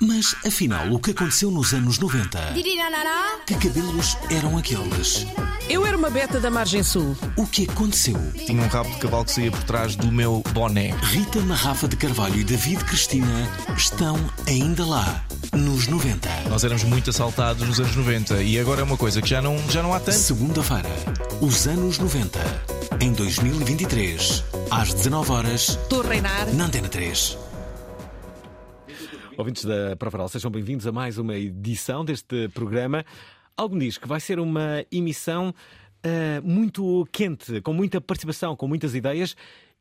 Mas afinal, o que aconteceu nos anos 90? Dirirarará. Que cabelos eram aqueles? Eu era uma beta da margem sul. O que aconteceu? Tinha um rabo de cavalo que saía por trás do meu boné. Rita Marrafa de Carvalho e David Cristina estão ainda lá, nos 90. Nós éramos muito assaltados nos anos 90 e agora é uma coisa que já não, já não há tanto. Segunda-feira, os anos 90. Em 2023, às 19 horas, Estou a reinar. na Antena 3. Ouvintes da Provaral, sejam bem-vindos a mais uma edição deste programa. Algo diz que vai ser uma emissão ah, muito quente, com muita participação, com muitas ideias.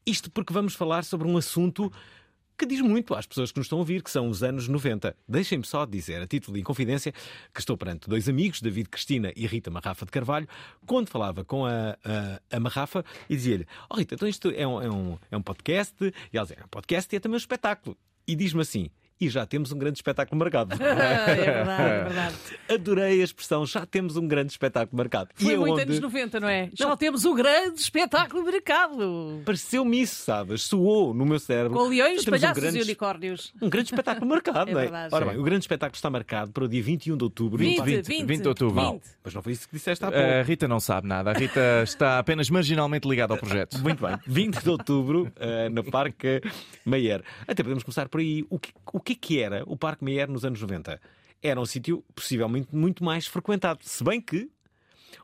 Isto porque vamos falar sobre um assunto que diz muito às pessoas que nos estão a ouvir, que são os anos 90. Deixem-me só dizer, a título de inconfidência, que estou perante dois amigos, David Cristina e Rita Marrafa de Carvalho, quando falava com a, a, a Marrafa e dizia-lhe: Oh Rita, então isto é um, é um, é um podcast, e ela dizia: é um podcast e é também um espetáculo. E diz-me assim: e já temos um grande espetáculo marcado. é verdade, é verdade. Adorei a expressão, já temos um grande espetáculo marcado. Foi e muito aonde anos 90, não é? Já temos o grande espetáculo mercado. pareceu-me isso, sabes? Soou no meu cérebro. Com leões, palhaços um grande, e unicórnios. um grande espetáculo marcado, É não é? verdade. Ora bem, o grande espetáculo está marcado para o dia 21 de outubro. 20, 20, 20, 20 de outubro. 20. Mas não foi isso que disseste há pouco. A Rita não sabe nada. A Rita está apenas marginalmente ligada ao projeto. Muito bem, 20 de outubro, eh, no Parque Meyer. Até podemos começar por aí. O que, o que é que era o Parque Meyer nos anos 90? Era um sítio possivelmente muito mais frequentado. Se bem que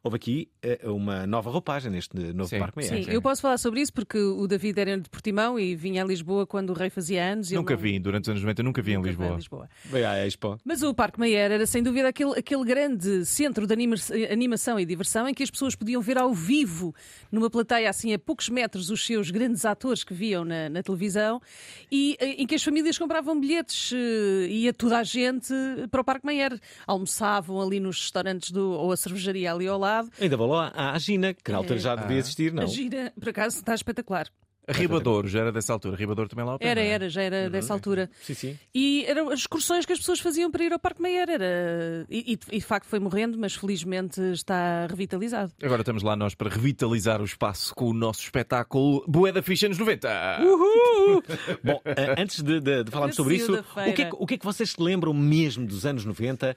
houve aqui eh, uma nova roupagem neste novo Sim. Parque Meyer. Sim, eu posso falar sobre isso porque o David era de Portimão e vinha a Lisboa quando o rei fazia anos. e Nunca não- vi, durante os anos 90, nunca vi em nunca Lisboa. Veio à Expo. Mas o Parque Meyer era sem dúvida aquele, aquele grande centro de anima- animação e diversão em que as pessoas podiam ver ao vivo, numa plateia assim a poucos metros, os seus grandes atores que viam na, na televisão e eh, em que as famílias compravam bilhetes eh, e ia toda a gente para o Parque Meyer. Almoçavam ali nos restaurantes do, ou a cervejaria ali ao lado. Ainda vou lá à Gina, que na altura já Ah. devia existir, não? A gira, por acaso, está espetacular. Ribador, já era dessa altura. Ribador também lá ao pé, Era, não é? era, já era dessa altura. Sim, sim. E eram as excursões que as pessoas faziam para ir ao Parque Meyer. Era... E, e, e de facto foi morrendo, mas felizmente está revitalizado. Agora estamos lá nós para revitalizar o espaço com o nosso espetáculo Bué da Ficha nos 90. Bom, eh, antes de, de- de falarmos sobre isso, o que, é, que- o que é que vocês se lembram mesmo dos anos 90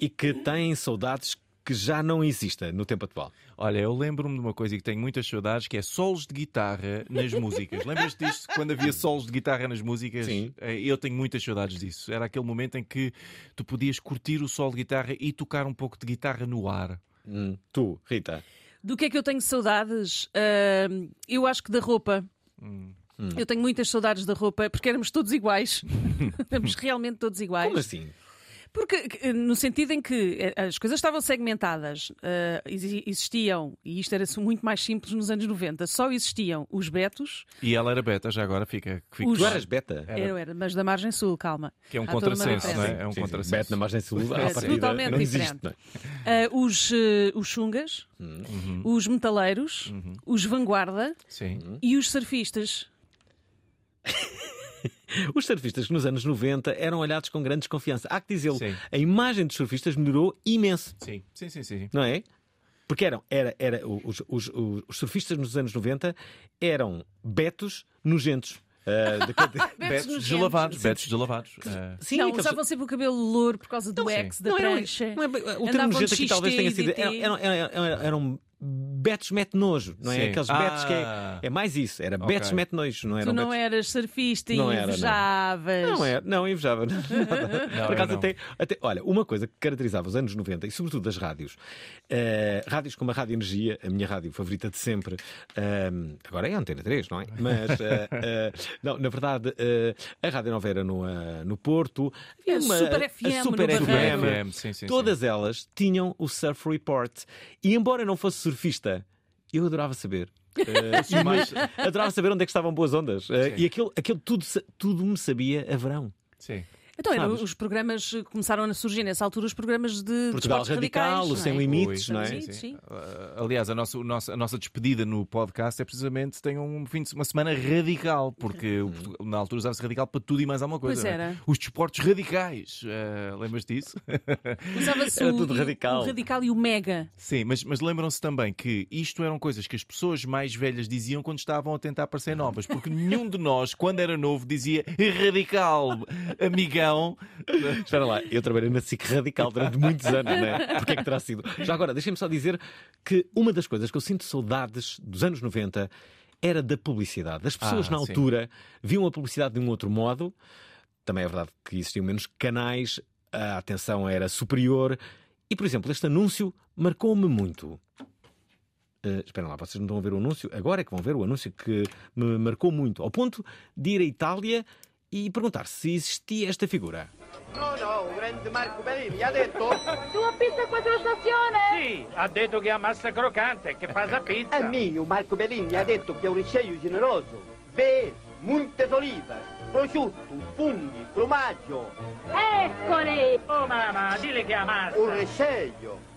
e que têm saudades que já não existem no tempo atual? Olha, eu lembro-me de uma coisa que tenho muitas saudades, que é solos de guitarra nas músicas. Lembras-te disto? Quando havia solos de guitarra nas músicas? Sim. Eh, Eu tenho muitas saudades disso. Era aquele momento em que tu podias curtir o solo de guitarra e tocar um pouco de guitarra no ar. Hum, tu, Rita. Do que é que eu tenho saudades? Ahm, eu acho que da roupa. Eu tenho muitas saudades da roupa, porque éramos todos iguais. éramos realmente todos iguais. Como assim? Porque, eh, no sentido em que eh, as coisas estavam segmentadas, eh, exi- existiam, e isto era muito mais simples nos anos 90, só existiam os betos, E ela era beta, já agora fica. fica Os- Tu eras beta? eu era, mas da margem sul, calma. Que é um contrassenso, não é? É um Sim, contrassenso. Bet na margem sul, à É partida, totalmente não existe. diferente. não é? Eh, os, eh, os chungas, Uhum. os metaleiros, os vanguarda Sim. e os surfistas. Os surfistas que nos anos 90 eram olhados com grande desconfiança. Há que dizê-lo, Sim. a imagem dos surfistas melhorou imenso, Sim, sim, sim. sim. não é? Porque eram, era, era, os, os- os- surfistas nos anos 90 eram betos nojentos. Ah, daquele- Betos deslavados, betos deslavados. Eh, Sim, não, usavam sempre o cabelo louro por causa do Não, ex, da não prancha. não é o termo de nojento aqui talvez tenha sido. Eram, eram, eram, eram Betos mete nojo, não é? Sim. Aqueles Betos que Ah. é, é mais isso, era Ok. Betos mete nojo, não era? Tu não eras surfista e Não era, não. invejavas. Não é, não, invejava. Não, Não, Por acaso, até, até- olha, uma coisa que caracterizava os anos 90 e sobretudo as rádios, eh, rádios como a Rádio Energia, a minha rádio favorita de sempre, ehm, agora é a Antena 3, não é? Mas, eh, não, na verdade, a Rádio Nova era no, no Porto, havia A Super FM a Super no FM. FM, sim, sim, todas elas tinham o Surf Report. E embora não fosse surfista, eu adorava saber. E mais, adorava saber onde é que estavam boas ondas. Sim. e aquilo, aquilo tudo, tudo me sabia a verão. Sim. Então, era, Sabes? os programas começaram a surgir nessa altura, os programas de Portugal desportos Radical, radicais, o Sem não é? Limites, Ui, não é? sim, sim. Uh, aliás, a nossa, a nossa despedida no podcast é precisamente tem um fim de uma semana radical, porque o Portugal- na altura usava-se radical para tudo e mais alguma coisa. Pois não é? era. Os desportos radicais. uh, Lembras disso? Usava-se Era o, tudo radical. o radical e o mega. Sim, mas, mas lembram-se também que isto eram coisas que as pessoas mais velhas diziam quando estavam a tentar parecer novas, porque nenhum de nós, quando era novo, dizia radical, Espera lá, eu trabalhei na SIC Radical durante muitos anos, não é? Porque é que terá sido? Já agora, deixem-me só dizer que uma das coisas que eu sinto saudades dos anos 90 era da publicidade. As pessoas Ah, na sim. altura viam a publicidade de um outro modo. Também é verdade que existiam menos canais, a atenção era superior. E, por exemplo, este anúncio marcou-me muito. Uh, esperem lá, vocês não estão a ver o anúncio? Agora é que vão ver o anúncio que me marcou muito, ao ponto de ir à Itália e perguntar se existia esta figura. No, no, un grande Marco Bellini ha detto Tua pizza quattro stazione? Sì, ha detto che ha massa croccante, che fa la pizza. è mio, Marco Bellini ha detto che è un riceio generoso. Vero, multe olive, prosciutto, funghi, formaggio, Eccole! Oh mamma, dile che ha massa. un riceio.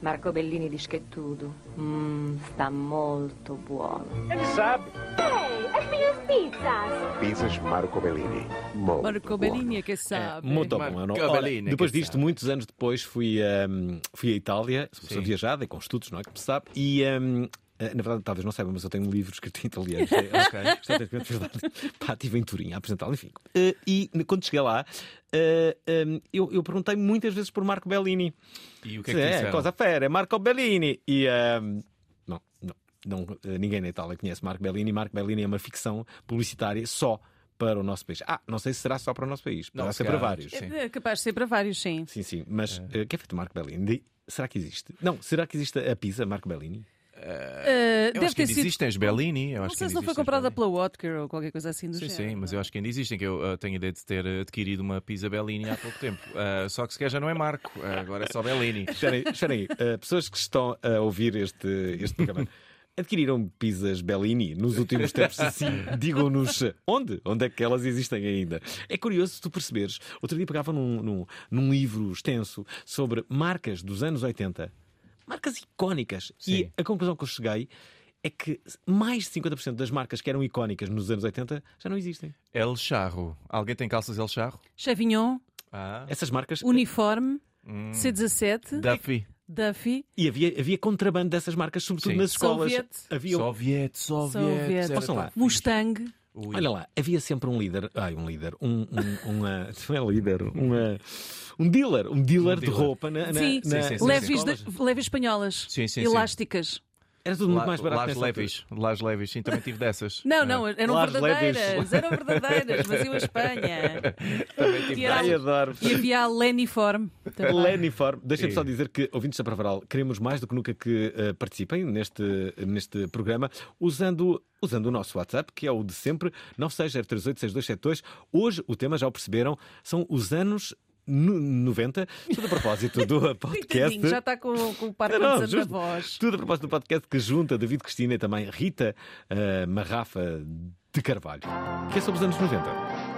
Marco Bellini è tutto. Mmm, sta molto buono. Ele sabe. Ehi, as minhas pizzas! Pizzas Marco Bellini. Molto Marco. Bellini é que sabe. Muito Marco bom. Ora, Bellini, depois disto, sabe. muitos anos depois, fui, ahm, fui à Itália, sou pessoa viajada e com estudos, não é? Que se sabe. E, ahm, eh, na verdade, talvez não saiba, mas eu tenho um livro escrito em italiano. É- isto é verdade. Pá, estive em Turim a apresentá-lo, enfim. Eh, e quando cheguei lá, eh, ahm, eu, eu perguntei muitas vezes por Marco Bellini. E o que é que é, disseram? cosa fera, é Marco Bellini. E ahm, não, eh, ninguém na Itália conhece Marco Bellini. Marco Bellini é uma ficção publicitária só para o nosso país. Ah, não sei se será só para o nosso país, poderá se ser para vários. sim. É capaz de ser para vários, sim. Sim, sim, mas eh, que é feito Marco Bellini? Será que existe? Não, será que existe a pizza Marco Bellini? Uh, Eu deve acho que ter ainda sido. existem as Bellini. Eu Não sei se não foi comprada pela Watker ou qualquer coisa assim do Sim, género. sim, mas eu acho que ainda existem, que eu uh, tenho a ideia de ter uh, adquirido uma pizza Bellini há pouco tempo. Uh, só que se calhar já não é Marco, uh, agora é só Bellini. Espera aí, pessoas que estão a ouvir este, este programa. Adquiriram pizzas Bellini nos últimos tempos assim? Digam-nos onde? Onde é que elas existem ainda? É curioso se tu perceberes. Outro dia pegava num, num, num livro extenso sobre marcas dos anos 80, marcas icónicas. Sim. E a conclusão que eu cheguei é que mais de 50% das marcas que eram icónicas nos anos 80 já não existem. El Charro. Alguém tem calças El Charro? Chevignon, Ah. Essas marcas. Uniforme, Hum. C17, Duffy. Duffy, E havia, havia contrabando dessas marcas, sobretudo Sim. nas escolas. Soviet. Havia um- Soviet, Soviet. Soviet. lá. Mustang. Ui. Olha lá, havia sempre um líder, ai, um líder, um, um, uma, não é líder, uma, um dealer, um dealer de dealer. roupa na, na, Sim, na- sim, sim, leves, escolas. de- leves espanholas. Sim, sim, sim. elásticas. Era tudo muito La- mais barato Las Levis. Las Levis, sim, também tive dessas. Não, não, eram verdadeiras. Levis. Eram verdadeiras, mas eu a Espanha. Também tive E era- Ai, adoro. E havia a também. Leniform. Deixem-me Sim. só dizer que, ouvintes da Pravaral, queremos mais do que nunca que eh, participem neste, neste programa usando, usando o nosso WhatsApp, que é o de sempre, 960386272. Hoje, o tema, já o perceberam, são os anos no- 90. Tudo a propósito do podcast. Já está com, com o par Não, na justo. voz. Tudo a propósito do podcast que junta David Cristina e também Rita uh, Marrafa de Carvalho, que é sobre os anos 90.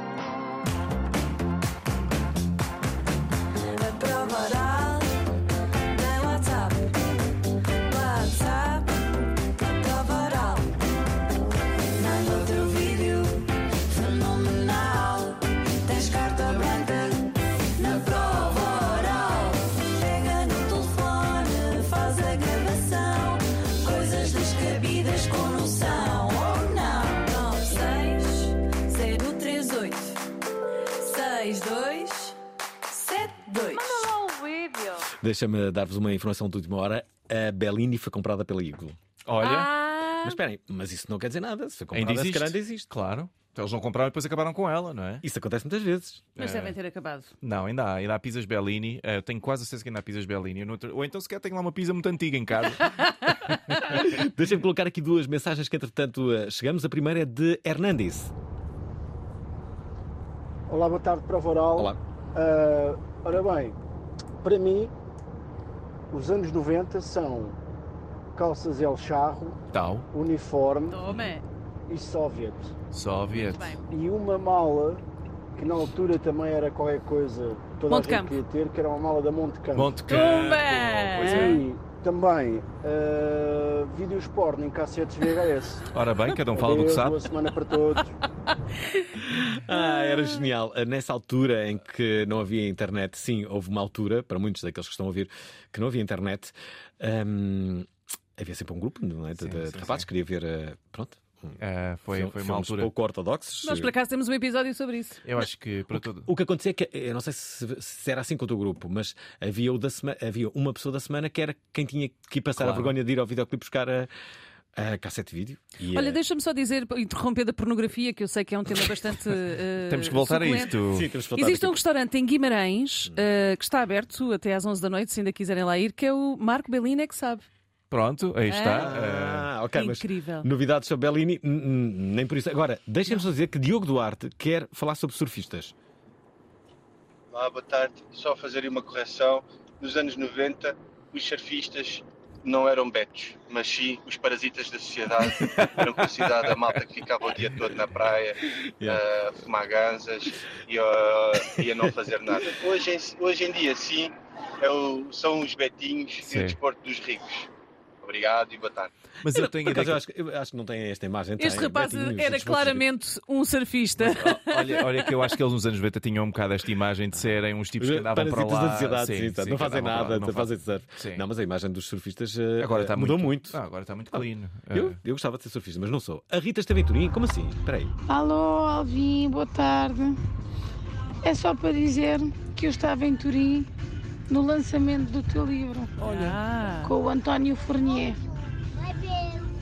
Deixa-me dar-vos uma informação de última hora. a Bellini foi comprada pela Eagle. Olha, Ah, Mas esperem, mas isso não quer dizer nada. Se foi ainda comprada, se existe. ainda existe. Claro. Então eles não compraram e depois acabaram com ela, não é? Isso acontece muitas vezes. mas devem ter acabado. Não, ainda há, ainda há pizzas Bellini. Eh, Eu tenho quase certeza que ainda há pizzas Bellini. Ou então sequer tenho lá uma pizza muito antiga em casa. Deixem-me colocar aqui duas mensagens que, entretanto, eh, chegamos. A primeira é de Hernandes. Olá, boa tarde, Prova Oral. Olá. Ah, ora bem, para mim, os anos 90 são calças El Charro, Tal. uniforme Toma. e soviet. Soviet. E uma mala que na altura também era qualquer coisa que toda Monte a gente Campo. queria ter, que era uma mala da Monte Campo. Monte Campo. Tumba! Pois é. E também ah, vídeos porno em cassetes VHS. Ora bem, cada um fala do que Adeus, sabe. Boa semana para todos. Ah, era genial. Eh, Nessa altura em que não havia internet, sim, houve uma altura, para muitos daqueles que estão a ouvir, que não havia internet. hum, havia sempre um grupo não é, de, Sim, de- de sim, rapazes que queria ver. eh, pronto. Eh, foi, fil- foi uma altura. pouco ortodoxos. Nós por acaso temos um episódio sobre isso. Eu acho que para todo. O que acontecia é que, eu não sei se, se era assim com o teu grupo, mas havia, o da sema- havia uma pessoa da semana que era quem tinha que ir passar Claro. a vergonha de ir ao videoclipe buscar a, a cassete de vídeo. E, Olha, eh, deixa-me só dizer, interromper da pornografia, que eu sei que é um tema bastante. eh, Temos que voltar a suculento. isto. Sim, temos que voltar Existe um restaurante em Guimarães eh, que está aberto até às 11 da noite, se ainda quiserem lá ir, que é o Marco Bellini, é que sabe. Pronto, aí está. Ah, ok, mas Incrível. novidades sobre Bellini, nem por isso. Agora, deixem-me só dizer que Diogo Duarte quer falar sobre surfistas. Olá, boa tarde. Só fazer uma correção. Nos anos 90, os surfistas não eram betos, mas sim os parasitas da sociedade. Eram considerados a malta que ficava o dia todo na praia a fumar ganzas e a, e a não fazer nada. Hoje, em- hoje em dia, sim, é o- são os betinhos e Sim. o desporto dos ricos. Obrigado e boa tarde. Mas eu tenho ideia. eu, acho, eu acho que não tem esta imagem. Este tem, rapaz era claramente um surfista. Olha, olha que eu acho que eles nos anos 90 tinham um bocado esta imagem de serem uns tipos que andavam para lá. da sociedade, Sim, sim, sim, não fazem nada, não fazem surf. Sim. Não, mas a imagem dos surfistas eh, Agora está mudou muito, muito. Ah, agora está muito clean. Eu, eu gostava de ser surfista, mas não sou. A Rita esteve em Turim? Como assim? Espera aí. Alô, Alvin, boa tarde. É só para dizer que eu estava em Turim no lançamento do teu livro Olha. com o António Fournier.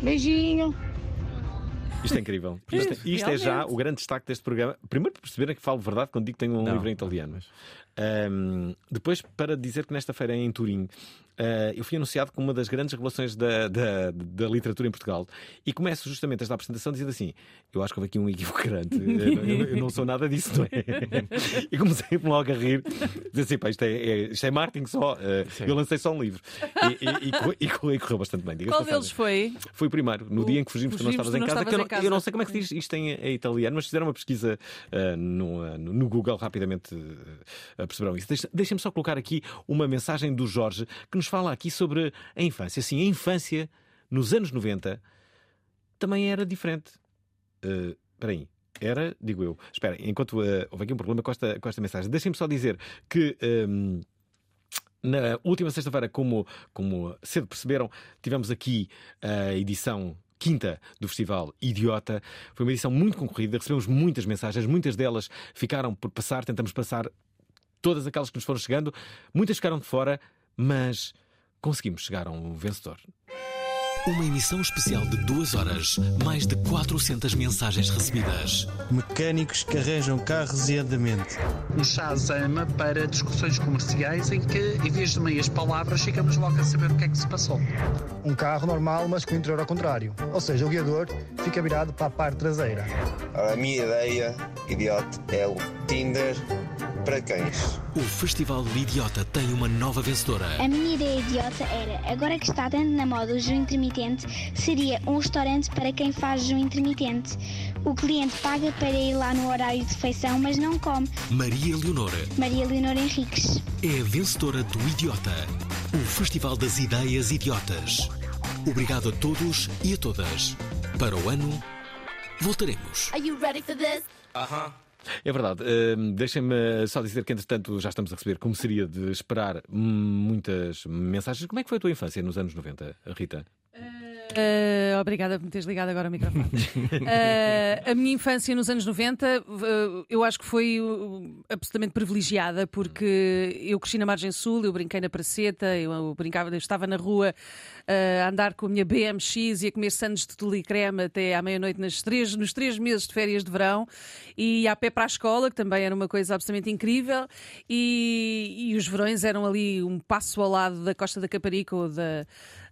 Beijinho. Isto é incrível. É, Isto, isto é já o grande destaque deste programa. Primeiro, para perceberem que falo verdade quando digo que tenho um Não. livro em italiano. Ahm, depois, para dizer que nesta feira em Turim ah, eu fui anunciado como uma das grandes revelações da, da, da literatura em Portugal e começo justamente esta apresentação dizendo assim: Eu acho que houve aqui um equívoco grande, eu, eu- eu não sou nada disso, não é? E comecei logo a rir, dizer assim: pá, isto, é, é- isto é marketing só, ah, eu lancei só um livro e, e, e, e corre- e correu bastante bem. Qual passagem. deles foi? Foi o primeiro, no O- dia em que fugimos, tu não estavas tu em não casa. estavas eu, em não, casa. eu não sei como é que se diz isto em, em italiano, mas fizeram uma pesquisa ah, no, no, Google rapidamente ah, perceberam isso. Deixa- Deixem-me só colocar aqui uma mensagem do Jorge que nos fala aqui sobre a infância. Sim, a infância nos anos 90 também era diferente. Ah, Espera aí. Era, digo eu. Espera, enquanto ah, houve aqui um problema com esta, com esta mensagem, deixem-me só dizer que. ahm, na última sexta-feira, como, como cedo perceberam, tivemos aqui a edição quinta do Festival Idiota. Foi uma edição muito concorrida, recebemos muitas mensagens, muitas delas ficaram por passar, tentamos passar todas aquelas que nos foram chegando, muitas ficaram de fora, mas conseguimos chegar a um vencedor. Uma emissão especial de duas horas, mais de 400 mensagens recebidas. Mecânicos que arranjam carros e andamento. Um chazama para discussões comerciais em que, em vez de meias palavras, chegamos logo a saber o que é que se passou. Um carro normal, mas com o interior ao contrário. Ou seja, o guiador fica virado para a parte traseira. Ora, a minha ideia, idiota, é o Tinder para cães. O Festival Idiota tem uma nova vencedora. A minha ideia idiota era, agora que está tanto na moda o jejum intermitente, seria um restaurante para quem faz jejum intermitente. O cliente paga para ir lá no horário de refeição, mas não come. Maria Leonora Maria Leonor Henriques. é a vencedora do Idiota, o Festival das Ideias Idiotas. Obrigado a todos e a todas. Para o ano, voltaremos. Are you ready for this? Aham. É verdade. Hum, Deixem-me só dizer que, entretanto, já estamos a receber, como seria de esperar, muitas mensagens. Como é que foi a tua infância nos anos 90, Rita? Uh, obrigada por me teres ligado agora ao microfone. Uh, a minha infância nos anos 90, uh, eu acho que foi uh, absolutamente privilegiada, porque eu cresci na Margem Sul, eu brinquei na Praceta, eu, eu brincava, eu estava na rua uh, a andar com a minha BMX e a comer sandes de tule e creme até à meia-noite nas três, nos três meses de férias de verão, e a pé para a escola, que também era uma coisa absolutamente incrível, e, e os verões eram ali um passo ao lado da Costa da Caparica ou da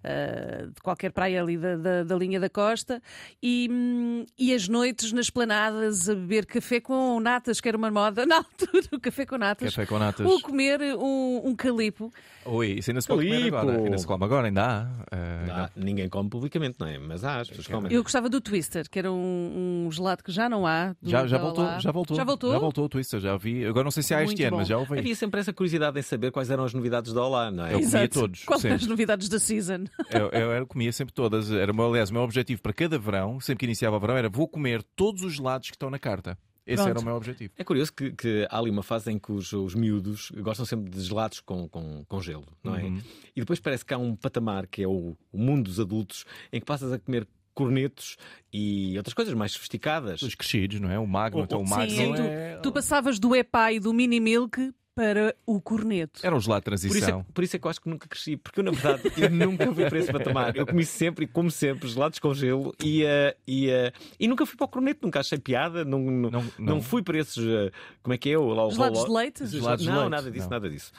uh, de qualquer praia ali da, da, da linha da costa, e, hum, e as noites nas planadas a beber café com natas, que era uma moda na altura, o café com natas. Café com natas. Ou comer um, um calipo. Oi, isso ainda se pode comer Calipo. agora. Ainda se come agora, ainda há. Uh, ninguém come publicamente, não é? Mas há, as pessoas comem. Eu gostava do Twister, que era um, um gelado que já não há. do- Já, já, voltou, já voltou. Já voltou? Já voltou o Twister, já vi. Agora não sei se há este Muito ano, bom. mas já ouvi. Havia sempre essa curiosidade em saber quais eram as novidades da Olá, não é? Eu comia Exato. todos, Qual sempre. as novidades da season? Eu, eu, eu comia sempre todas. Era, aliás, o meu objetivo para cada verão, sempre que iniciava o verão, era vou comer todos os gelados que estão na carta. Esse Pronto. era o meu objetivo. É curioso que, que há ali uma fase em que os, os miúdos gostam sempre de gelados com, com, com gelo, não é? Uhum. E depois parece que há um patamar que é o, o mundo dos adultos em que passas a comer cornetos e outras coisas mais sofisticadas. Os crescidos, não é? O Magno, então o Magno Sim, é... tu, tu passavas do Epá e do Mini Milk para o corneto. Era um gelado de Por isso, transição. é, por isso é que eu acho que nunca cresci, porque eu, na verdade, eu nunca fui para esse patamar. Eu comi sempre, e como sempre, gelados com gelo e, eh, e, eh, e nunca fui para o corneto, nunca achei piada, não, não, não, não. fui para esses. eh, como é que é? O, lá, o Gelados Rolo- de leite? Gelados de não, leite, nada disso, não. nada disso.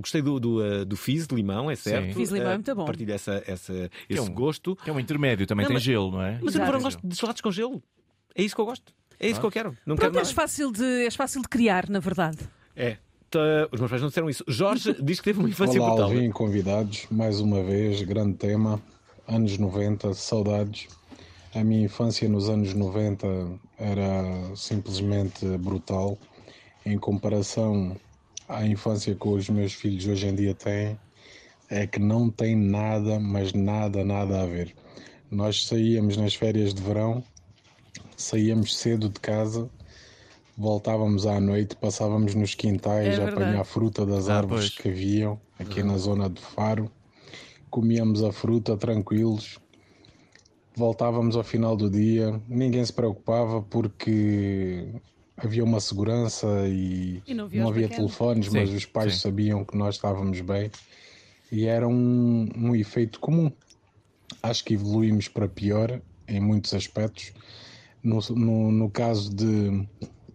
Gostei do, do, do Fizz de limão, é certo. Fizz de limão é muito bom. Partilho essa, essa, é esse um- gosto. Que é um intermédio, também Não, tem mas- gelo, não é? Mas eu Exato. verão gosto de gelados com gelo. É isso que eu gosto. É isso que eu quero. Não Pronto, quero és fácil, de, és fácil de criar, na verdade. É. Tá, Os meus pais não disseram isso. Jorge diz que teve uma infância Olá, brutal. Alvin, convidados. Mais uma vez, grande tema. Anos 90, saudades. A minha infância nos anos 90 era simplesmente brutal. Em comparação à infância que os meus filhos hoje em dia têm, é que não tem nada, mas nada, nada a ver. Nós saíamos nas férias de verão, saíamos cedo de casa, voltávamos à noite, passávamos nos quintais É a apanhar fruta das Ah, árvores pois. que haviam aqui na zona de Faro. Comíamos a fruta tranquilos, voltávamos ao final do dia, ninguém se preocupava porque havia uma segurança e, E não havia os havia pequenos. telefones, mas Sim, os pais sim. sabiam que nós estávamos bem e era um, um efeito comum. Acho que evoluímos para pior em muitos aspectos. No, no, no caso de,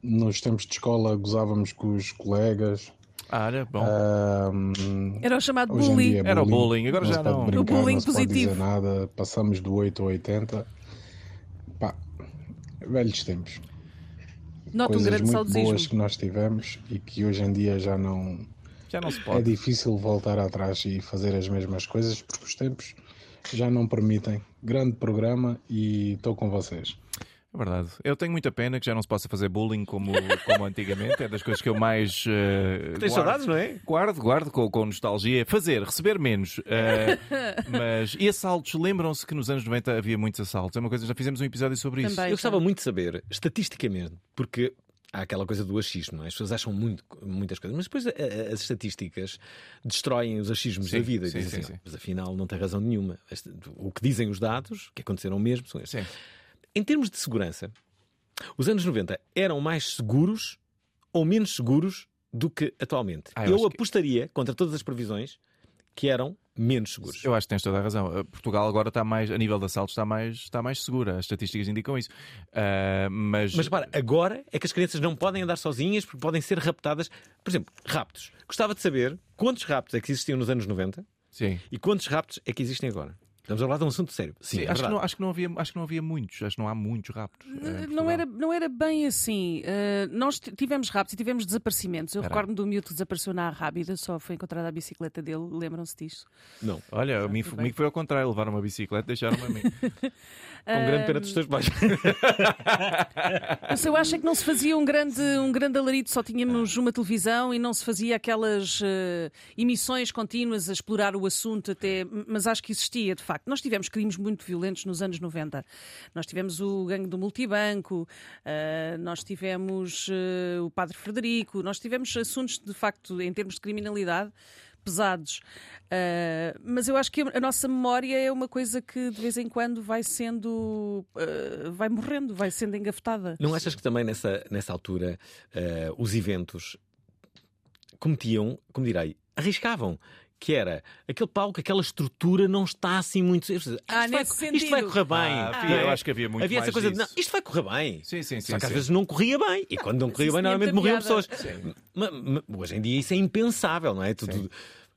nos tempos de escola, gozávamos com os colegas. Ah, era bom. Ahm, Era o chamado bullying. dia é Era o bullying, agora não já se pode não. brincar, O bullying não se pode positivo. dizer nada. Passamos do 8 ao 80. Pá, velhos tempos. Noto um Coisas grande muito saudosismo. boas que nós tivemos e que hoje em dia já não, Já não se é pode. difícil voltar atrás e fazer as mesmas coisas porque os tempos já não permitem. Grande programa e estou com vocês. É verdade. Eu tenho muita pena que já não se possa fazer bullying como, como antigamente. É das coisas que eu mais. Uh, Tens saudades, não é? Guardo, guardo com, com nostalgia. Fazer, receber menos. eh, mas. E assaltos? Lembram-se que nos anos 90 havia muitos assaltos? É uma coisa, já fizemos um episódio sobre isso. Também. Eu gostava muito de saber, estatisticamente, porque há aquela coisa do achismo, não é? as pessoas acham muito, muitas coisas, mas depois a- a- as estatísticas destroem os achismos Sim, da vida. sim, dizem sim, assim, sim. Mas afinal não tem razão nenhuma. Este- O que dizem os dados, que aconteceram mesmo, são estes. Sim. Em termos de segurança, os anos 90 eram mais seguros ou menos seguros do que atualmente? Ah, eu eu acho que- apostaria, contra todas as previsões, que eram menos seguros. Eu acho que tens toda a razão. Uh, Portugal agora está mais, a nível de assaltos, está mais, está mais segura. As estatísticas indicam isso. Uh, mas, Mas repara, agora é que as crianças não podem andar sozinhas porque podem ser raptadas. Por exemplo, raptos. Gostava de saber quantos raptos é que existiam nos anos 90 Sim. e quantos raptos é que existem agora. Estamos a falar de um assunto sério. Sim, Sim, é acho, que não, acho, que não havia, acho que não havia muitos. Acho que não há muitos raptos. uh, em Não era, não era bem assim. Uh, nós tivemos raptos e tivemos desaparecimentos. Eu recordo-me do miúdo que desapareceu na Rábida, só foi encontrada a bicicleta dele. Lembram-se disso? Não. Olha, a mim, tudo comigo foi ao contrário. Levaram uma bicicleta e deixaram-me a mim. Com grande pena dos teus pais. Mas eu acho é que não se fazia um grande, um grande alarido, só tínhamos uma televisão e não se fazia aquelas eh, emissões contínuas a explorar o assunto até. Mas acho que existia, de facto. Nós tivemos crimes muito violentos nos anos 90. Nós tivemos o gangue do multibanco, eh, nós tivemos eh, o Padre Frederico, nós tivemos assuntos, de facto, em termos de criminalidade. pesados. Uh, mas eu acho que a nossa memória é uma coisa que de vez em quando vai sendo. Uh, vai morrendo, vai sendo engafetada. Não achas que também nessa, nessa altura uh, os eventos cometiam, como direi, arriscavam? Que era aquele palco, aquela estrutura não está assim muito. Ah, isto, vai, isto vai correr bem. Ah, eu acho que havia muito havia mais essa coisa de, disso. não, isto vai correr bem. Sim, sim, sim. Só que às sim. vezes não corria bem. E quando não corria isso bem, normalmente morriam piada. pessoas. Ma- ma- hoje em dia isso é impensável, não é? Tu- tu-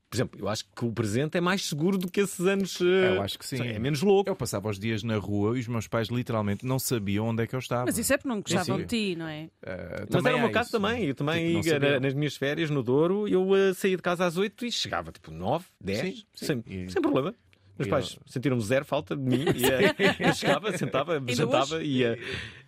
por exemplo, eu acho que o presente é mais seguro do que esses anos. eh, Eu acho que sim. É menos louco. Eu passava os dias na rua e os meus pais literalmente não sabiam onde é que eu estava. Mas isso é porque não gostavam de ti, não é? Eh, Mas era o meu há caso isso. também. Eu também, Tipo, na- nas minhas férias no Douro, eu eh, saía de casa às 8 e chegava tipo 9, 10, Sim, sim. Sem, E- sem problema. Meus pais sentiram zero falta de mim. E, eu chegava, sentava, jantava e,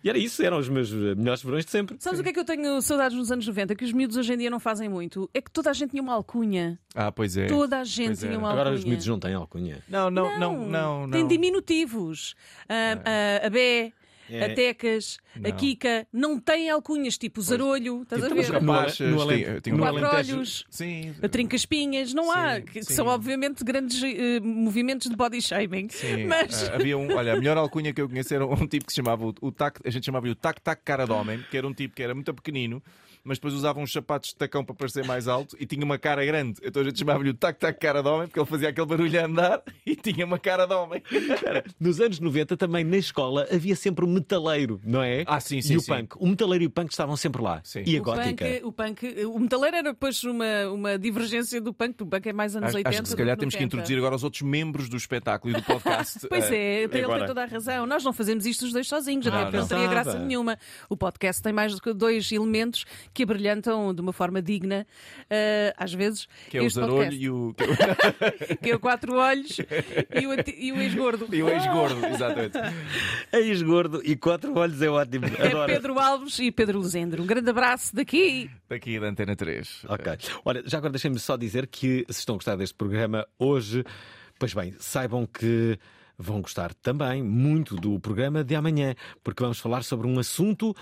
e era isso. Eram os meus melhores verões de sempre. Sabes o que é que eu tenho saudades nos anos 90? Que os miúdos hoje em dia não fazem muito? É que toda a gente tinha uma alcunha. Ah, pois é. Toda a gente Pois tinha era. uma alcunha. Agora os miúdos não têm alcunha. Não, não, não, não. não. Tem diminutivos. A, a, a Bé, É. a Tecas, a Não. Kika, não têm alcunhas, tipo Zarolho, estás a Tipo, ver? os rapazes, No- no Alente- tinha no um- Quatro Alentejo- olhos, Sim. a Trinca-Espinhas, não há. Sim, que sim. São obviamente grandes eh, movimentos de body shaming. Sim, Mas. ah, havia um, olha, a melhor alcunha que eu conheci era um tipo que se chamava o, o tac, a gente chamava-lhe o tac tac cara de homem, que era um tipo que era muito pequenino, mas depois usava uns sapatos de tacão para parecer mais alto e tinha uma cara grande. Então a gente chamava-lhe o tac tac cara de homem, porque ele fazia aquele barulho a andar e tinha uma cara de homem. Nos anos 90 também na escola havia sempre o metaleiro, não é? Ah, sim, sim, E o sim. punk. O metaleiro e o punk estavam sempre lá. Sim. E a O gótica. punk, o punk, o metaleiro era depois uma, uma divergência do punk. O punk é mais anos Acho, 80. acho que se calhar que temos que 90. introduzir agora os outros membros do espetáculo e do podcast. Pois Ah, é, ele agora. tem toda a razão. Nós não fazemos isto os dois sozinhos, até Não, porque não. não teria graça nenhuma. O podcast tem mais do que dois elementos que abrilhantam de uma forma digna, eh, às vezes. Que é o zarolho e o, que é o Quatro Olhos e o, anti- e o ex-gordo. e o ex-gordo, exatamente. Ex-gordo e quatro olhos é ótimo. É Adoro. Pedro Alves e Pedro Luzendro. Um grande abraço daqui. Daqui da Antena 3. Ok. Olha, já agora deixem-me só dizer que se estão a gostar deste programa hoje, pois bem, saibam que vão gostar também muito do programa de amanhã, porque vamos falar sobre um assunto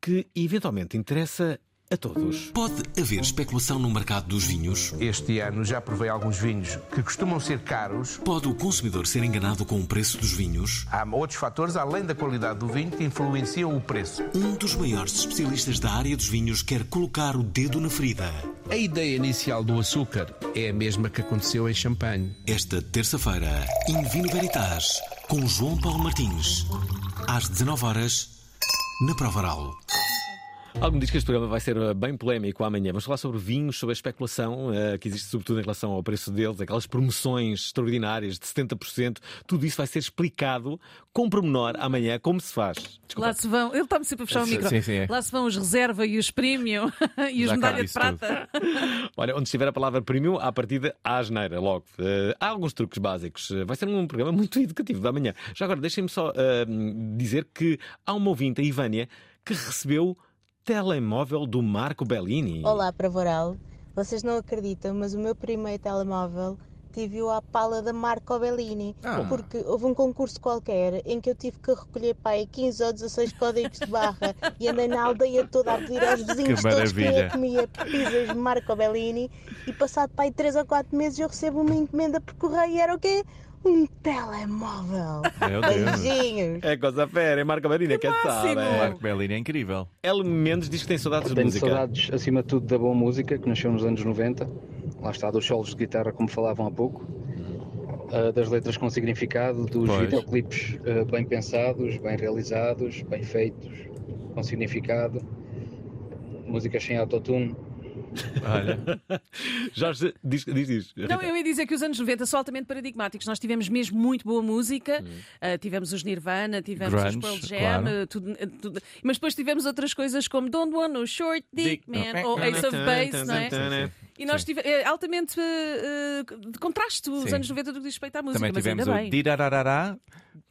que eventualmente interessa a todos. Pode haver especulação no mercado dos vinhos? Este ano já provei alguns vinhos que costumam ser caros. Pode o consumidor ser enganado com o preço dos vinhos? Há outros fatores, além da qualidade do vinho, que influenciam o preço. Um dos maiores especialistas da área dos vinhos quer colocar o dedo na ferida. A ideia inicial do açúcar é a mesma que aconteceu em champanhe. Esta terça-feira, In Vino Veritas, com João Paulo Martins, às 19 horas na Provaral. Algo me diz que este programa vai ser eh, bem polémico amanhã. Vamos falar sobre vinhos, sobre a especulação eh, que existe, sobretudo em relação ao preço deles, aquelas promoções extraordinárias de 70%. Tudo isso vai ser explicado com pormenor amanhã, como se faz. Desculpa. Lá se vão, ele está-me sempre a fechar o micro. sim, sim, é. Lá se vão os reserva e os premium e os Já cá medalha de prata. Olha, onde estiver a palavra premium, à partida, à asneira, logo. Eh, há alguns truques básicos. Vai ser um programa muito educativo da manhã. Já agora, deixem-me só eh, dizer que há uma ouvinte, a Ivânia, que recebeu telemóvel do Marco Bellini. Olá, Pravoral. Vocês não acreditam, mas o meu primeiro telemóvel tive-o à pala da Marco Bellini. Ah. Porque houve um concurso qualquer em que eu tive que recolher pai 15 ou 16 códigos de barra e andei na aldeia toda a pedir aos vizinhos Que todos quem é comia pizzas de Marco Bellini e passado pai 3 ou 4 meses eu recebo uma encomenda por correio e era o quê? Um telemóvel. Meu Deus. Beijinhos. É coisa fera, é Marco Bellini, quem sabe? O Marco Bellini é incrível. El Mendes diz que tem saudades de Tenho música. saudades, acima de tudo, da boa música que nasceu nos anos 90. Lá está, dos solos de guitarra, como falavam há pouco. Uh, das letras com significado, dos Pois. videoclipes uh, bem pensados, bem realizados, bem feitos, com significado. Músicas sem autotune. Olha. Jorge, diz, diz, diz. Não, eu ia dizer que os anos 90 são altamente paradigmáticos. Nós tivemos mesmo muito boa música, uh, tivemos os Nirvana, tivemos Grunge, os Pearl Jam, claro. uh, tudo, uh, tudo- mas depois tivemos outras coisas como Don't Want No Short Dick, Dick. Man, ou Ace of Base, não é? Sim, sim. E nós tivemos é altamente uh, de contraste os Sim. anos 90 do que diz respeito à música, Também mas tivemos ainda o bem.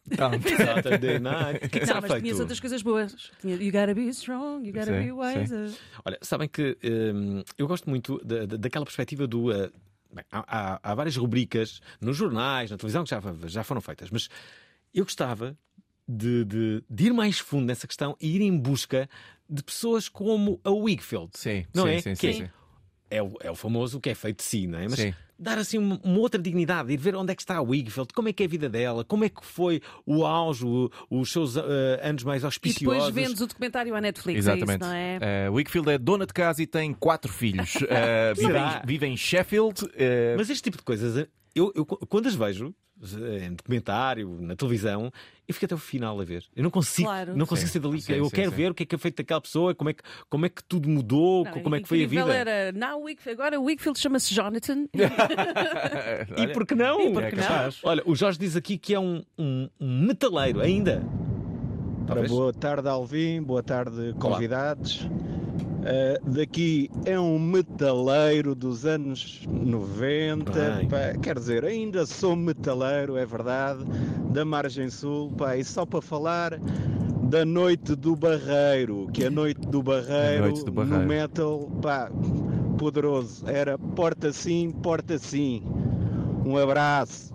Dirararará. Pronto. Saturday night. Que é Não, será mas tinhas outras coisas boas. Tinha, you gotta be strong, you gotta Sim, be wiser. Olha, sabem que hum, eu gosto muito da, da- daquela perspectiva do. uh, bem, há, há- há várias rubricas nos jornais, na televisão, que já, já foram feitas, mas eu gostava de, de- de ir mais fundo nessa questão e ir em busca de pessoas como a Wigfield. Sim, não sim, é? sim, Que sim, é- sim. É o, é o famoso que é feito de si, não é? Mas Sim. Dar assim uma, uma outra dignidade, ir ver onde é que está a Wigfield, como é que é a vida dela, como é que foi o auge, o- os seus eh, anos mais E auspiciosos. depois vendes o documentário à Netflix, Exatamente. é isso, não é? Eh, Wakefield é dona de casa e tem quatro filhos. Eh, vive, em, vive em Sheffield. eh, Mas este tipo de coisas, eu, eu quando as vejo eh, em documentário, na televisão, eu fico até o final a ver. Eu não consigo, Claro. não consigo Sim. sair dali. Sim, eu sim, quero sim. ver o que é que é feito daquela pessoa, como é que, como é que tudo mudou, Não, como é que foi a vida. Era, não, Wick- agora o Wickfield chama-se Jonathan. E por que não? E por que não? Olha, o Jorge diz aqui que é um, um, um metaleiro ainda. Ora, boa tarde, Alvim. Boa tarde, convidados. Uh, daqui é um metaleiro dos anos 90. Bem. pá, quer dizer, ainda sou metaleiro, é verdade, da Margem Sul. Pá, e só para falar da Noite do Barreiro, que a Noite do Barreiro, Noite do Barreiro. no metal, pá, poderoso. Era porta sim, porta sim. Um abraço.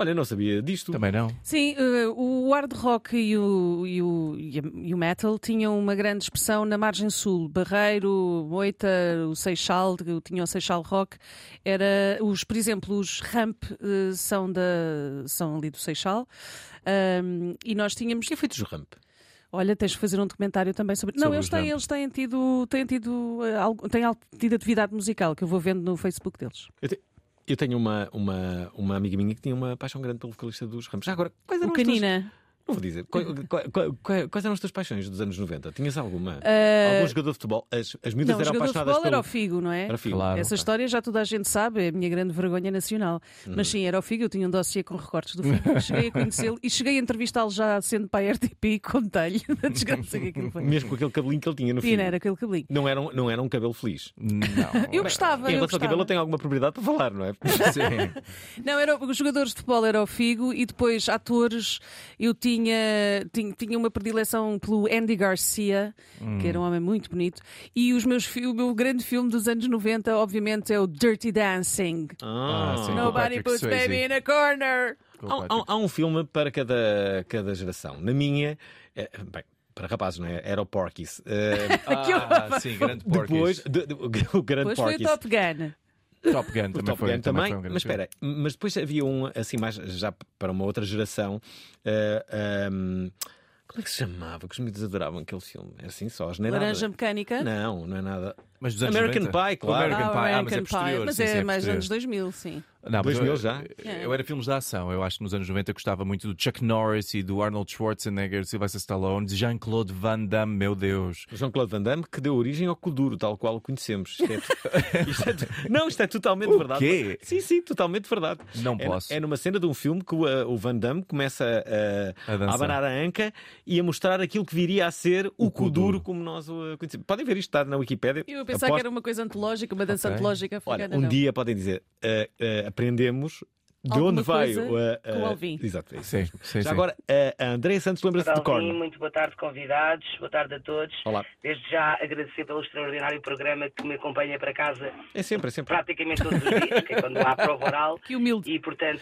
Olha, não sabia disto. Também não. Sim, eh, o hard rock e o, e, o, e o metal tinham uma grande expressão na margem sul. Barreiro, Moita, o Seixal, que tinha o Seixal Rock. Era os, por exemplo, os Ramp eh, são, da, são ali do Seixal. Ahm, e nós tínhamos. que é feito os Ramp? Olha, tens de fazer um documentário também sobre. Não, Sobre eles os têm, eles têm tido, têm tido, eh, algo- têm tido atividade musical que eu vou vendo no Facebook deles. Eu, te- eu tenho uma, uma, uma amiga minha que tinha uma paixão grande pelo vocalista dos Ramos. Já agora, quais eram O Canina. Não vou dizer. Quais eram as tuas paixões dos anos 90? Tinhas alguma? Eh, Algum jogador de futebol? As, as miúdas Não, eram apaixonadas futebol pelo... era o Figo, não é? Era Figo. Claro. Essa história já toda a gente sabe, é a minha grande vergonha nacional. Uhum. Mas sim, era o Figo, eu tinha um dossiê com recortes do Figo. Cheguei a conhecê-lo e cheguei a entrevistá-lo já sendo para a RTP e contei-lhe da desgraça que aquilo foi. Mesmo com aquele cabelinho que ele tinha no fim. Sim, era aquele cabelinho. Não era, um, não era um cabelo feliz. Não. Eu gostava, Em relação ao cabelo, eu tenho alguma propriedade para falar, não é? Sim. Não, era, os jogadores de futebol era o Figo e depois atores eu tinha, tinha, tinha uma predileção pelo Andy Garcia, que era um homem muito bonito, e os meus, o meu grande filme dos anos 90, obviamente, é o Dirty Dancing. Ah, sim, com o Nobody Patrick puts Swayze. baby in a corner. Há, há- há um filme para cada, cada geração. Na minha, é, bem, para rapazes, não é? Era o Porky's. Eh, Ah, sim, grande depois, Porky's. de- de- o grande Depois foi o Porky's. Top Gun. Top Gun também Top foi, Gun também, foi um grande mas filme. espera, mas depois havia um assim mais já para uma outra geração. eh, ehm, como é que se chamava? Que os miúdos adoravam aquele filme. Era assim só, não é nada. Laranja Mecânica. Não, não é nada. Mas dos anos American 90? Pie, claro. American Ah, Pie, ah, mas é American. Pie, mas sim, sim, é mais anos 2000, sim. Não, mas 2000 eu, já? É. Eu era filmes de ação. Eu acho que nos anos 90 eu gostava muito do Chuck Norris e do Arnold Schwarzenegger, Sylvester Stallone, de Jean-Claude Van Damme, meu Deus. Jean-Claude Van Damme que deu origem ao Kuduro, tal qual o conhecemos. Isto é- isto é- não, isto é totalmente O verdade. quê? Sim, sim, totalmente verdade. Não É- posso. É, numa cena de um filme que o, uh, o Van Damme começa a, A a, abanar a anca e a mostrar aquilo que viria a ser o, O Kuduro, Kuduro. como nós o conhecemos. Podem ver isto, está na Wikipédia. Eu pensava Aposto- que era uma coisa antológica, uma dança Ok. antológica Olha, africana. um não. dia podem dizer, uh, uh, aprendemos de Alguma onde vai o. com o Alvin. Exato, é isso Sim, mesmo. sim, Já sim. agora, a Andréia Santos lembra-se de Corno. muito boa tarde, convidados. Boa tarde a todos. Olá. Desde já agradecer pelo extraordinário programa que me acompanha para casa É sempre, é sempre. praticamente todos os dias, que é quando há prova oral. Que humilde. E, portanto,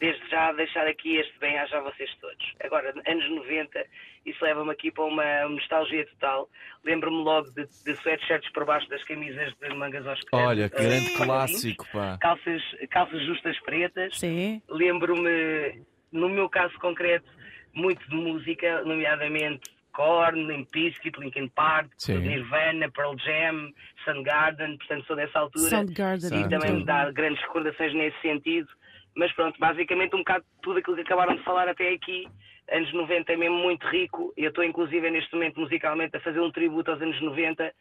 desde já deixar aqui este bem-aja a vocês todos. Agora, anos 90, isso leva-me aqui para uma nostalgia total. Lembro-me logo de, de sweatshirts por baixo das camisas de mangas aos pés. Olha, que grande clássico, pá. Calças, calças justas pretas. Sim. Lembro-me, no meu caso concreto, muito de música, nomeadamente Korn, Limp Bizkit, Linkin Park, Sim. Nirvana, Pearl Jam, Soundgarden, portanto sou dessa altura. Soundgarden. E também me dá grandes recordações nesse sentido. Mas pronto, basicamente um bocado tudo aquilo que acabaram de falar até aqui, anos 90 é mesmo muito rico. Eu estou inclusive neste momento musicalmente a fazer um tributo aos anos 90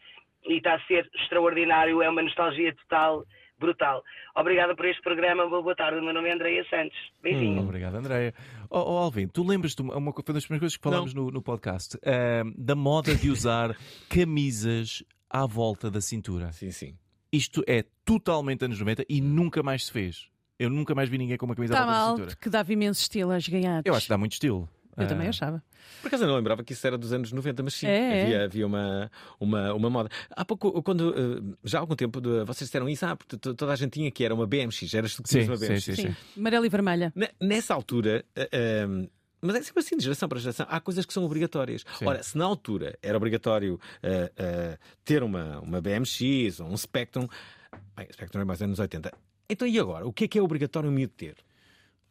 e está a ser extraordinário, é uma nostalgia total, brutal. Obrigada por este programa, boa boa tarde. O meu nome é Andreia Santos. Beijinho. Obrigado, Andréia. Oh, oh, Alvin, tu lembras-te, uma, uma, foi uma das primeiras coisas que falámos no, no podcast, ahm, da moda de usar camisas à volta da cintura. Sim, sim. Isto é totalmente anos 90 e nunca mais se fez. Eu nunca mais vi ninguém com uma camisa Está à volta da mal, cintura. porque dava imenso estilo aos ganhados. Eu acho que dá muito estilo. Eu Ah, também achava. Por acaso eu não lembrava que isso era dos anos 90, mas sim, É, é. havia, havia uma, uma, uma moda. Há pouco, quando, eh, já há algum tempo, de- vocês disseram isso, ah, porque to- toda a gente tinha que era uma BMX, eras tu que tinhas Sim, uma sim, BMX. sim, Sim. Amarela e vermelha. Ne- Nessa altura, eh, eh, mas é sempre assim, de geração para geração, há coisas que são obrigatórias. Sim. Ora, se na altura era obrigatório eh, eh, ter uma, uma BMX ou um Spectrum, bem, o Spectrum é mais anos 80. Então e agora? O que é que é obrigatório o miúdo ter?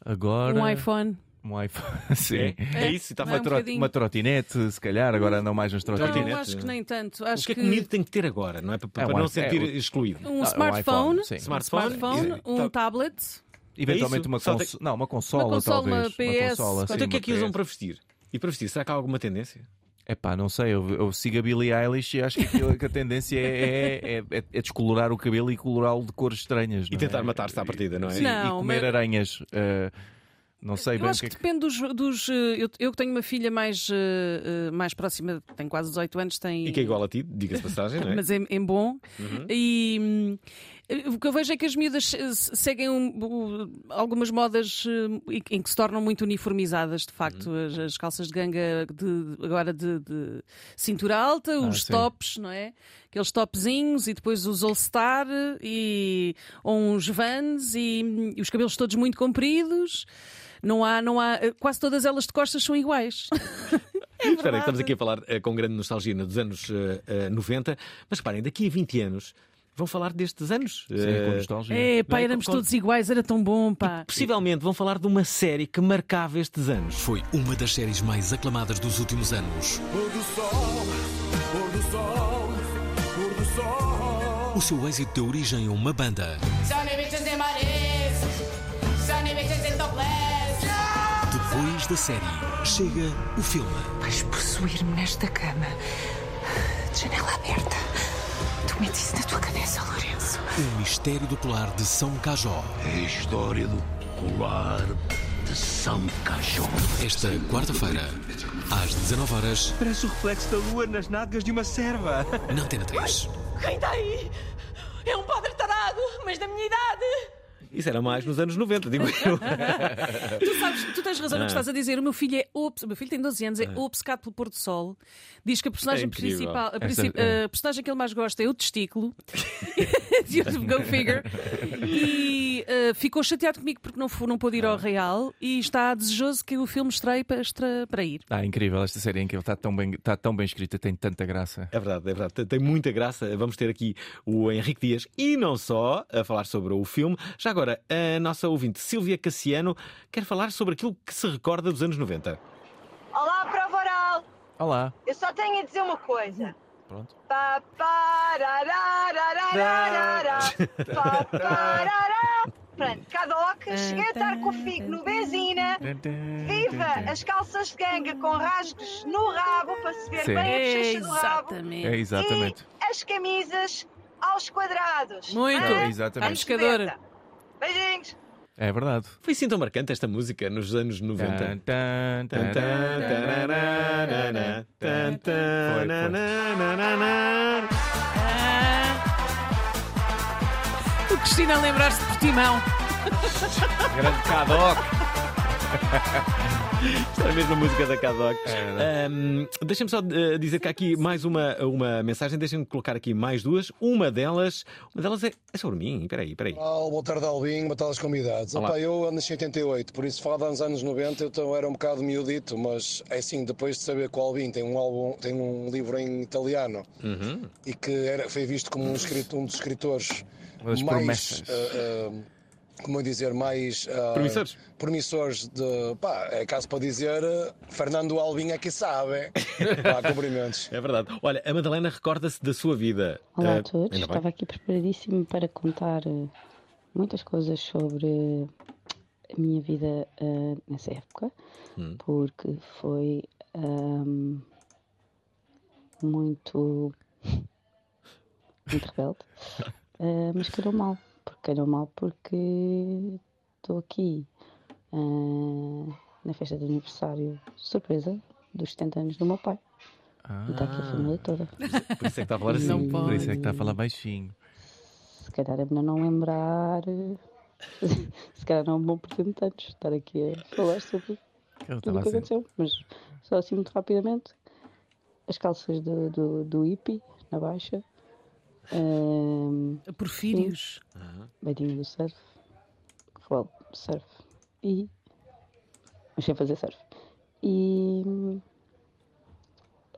Agora. Um iPhone. Um iPhone, sim. É isso, está É, uma, um tro- bocadinho. uma trotinete, se calhar, agora andam mais Não, trotinetes. acho que nem tanto. O Acho que é que o miúdo tem que ter agora, não é? Para, É para um não sentir é o- excluído. um Ah, um smartphone, um Smartphone, smartphone, um tá- tablet. Eventualmente uma, cons... não, uma consola, Uma consola, talvez. uma PS, consola, quando- sim, Então o que é uma que usam para vestir? E para vestir, será que há alguma tendência? É pá, não sei, eu, eu sigo a Billie Eilish e acho que, aquilo- que a tendência é, é, é- é descolorar o cabelo e colorá-lo de cores estranhas. E não tentar é? matar-se à partida, não é? Sim, Não, e comer mas- aranhas. eh, não sei Eu bem acho que que é que. depende dos. dos, eh, eu, eu que tenho uma filha mais, eh, mais próxima, tem quase 18 anos, tem. E que é igual a ti, diga-se passagem, não é? Mas em, em bom. Uhum. E hum, o que eu vejo é que as miúdas eh, seguem um- algumas modas eh, em- que se tornam muito uniformizadas, de facto. Uhum. As, as calças de ganga de, agora de, de cintura alta, os sim. tops, não é? Aqueles topzinhos e depois os All-Star e ou uns vans e, e os cabelos todos muito compridos. Não há, não há, eh, quase todas elas de costas são iguais. Espera, aí, estamos aqui a falar com grande nostalgia dos anos eh, 90, mas reparem, daqui a 20 anos vão falar destes anos. Sim, Eh, com nostalgia. É, pá, é? éramos Com- todos iguais, era tão bom, pá. Possivelmente vão falar de uma série que marcava estes anos. Foi uma das séries mais aclamadas dos últimos anos. Pôr do sol, pôr do sol, pôr do sol. O seu êxito deu origem a uma banda. Depois da série, chega o filme. Vais possuir-me nesta cama, de janela aberta. Tu metes isso na tua cabeça, Lourenço. O mistério do colar de São Cajó. É a história do colar de São Cajó. Esta quarta-feira, às 19 horas, Parece o reflexo da lua nas nádegas de uma serva. na Antena 3. Quem está aí? É um padre tarado, mas da minha idade. Isso era mais nos anos 90, digo eu. Tu, sabes, tu tens razão no que Ah. estás a dizer. O meu filho é obce... o meu filho tem 12 anos, é obcecado pelo pôr do sol. Diz que a personagem É principal, a, Essa- princi- é. a personagem que ele mais gosta é o testículo. Go figure. E uh, ficou chateado comigo porque não, não pôde ir Ah. ao Real e está desejoso que o filme estreie para, estra- para ir. Ah, incrível, esta série é incrível, está tão bem, está tão bem escrita, tem tanta graça. É verdade, é verdade. Tem- Tem muita graça. Vamos ter aqui o Henrique Dias e não só a falar sobre o filme. Já agora, a nossa ouvinte Silvia Cassiano quer falar sobre aquilo que se recorda dos anos 90. Olá, prova oral! Olá. Eu só tenho a dizer uma coisa. Pronto. Pronto, Cadoc, cheguei a estar com o figo no benzina. Viva as calças de ganga com rasgos no rabo para se ver Sim. bem a bochecha do rabo. Exatamente. É exatamente. E as camisas aos quadrados. Muito. É, exatamente. Anos Pescadora. 90. Beijinhos. É verdade. Foi assim tão marcante esta música nos anos 90. Tan, tan, Tan, tan, tararana, tan, tan, Foi, foi. nananana. O Cristina a lembrar-se de Portimão. Grande Cadoc. Isto mesmo a música da Cadoc. É Ahm, Deixa-me só eh, dizer que há aqui mais uma, uma mensagem. Deixem-me colocar aqui mais duas. Uma delas, uma delas é, é sobre mim. Espera aí, espera aí. Olá, boa tarde, Albinho, boa tarde aos convidados. Opa, eu nasci em 88, por isso falar dos anos 90 eu então era um bocado miudito, mas é assim, depois de saber que o Albinho tem um, álbum, tem um livro em italiano Uhum. e que era, foi visto como um, escrito, um dos escritores mais, promessas. ah, ah, como eu dizer, mais ah, Promissores. promissores de, pá, é caso para dizer, ah, Fernando Albinho é que sabe. Pá, cumprimentos. É verdade. Olha, a Madalena recorda-se da sua vida. Olá Eh, a todos, ainda bem. estava aqui preparadíssimo para contar eh, muitas coisas sobre a minha vida eh, nessa época, Hum. porque foi ahm, muito, muito rebelde, Eh, mas calhou mal, calhou mal porque estou aqui ah, na festa de aniversário surpresa dos 70 anos do meu pai. E está aqui a família toda. Por isso é que está a falar assim. Por isso é que está a falar baixinho. Se calhar é melhor não lembrar. Se calhar não é um bom presente antes estar aqui a falar sobre tudo o que aconteceu. Mas só assim muito rapidamente. As calças do, do, do hippie na baixa. Ehm, Porfírios. Beidinho do surf. Well, surf. E. Mas sem fazer surf. E. hum,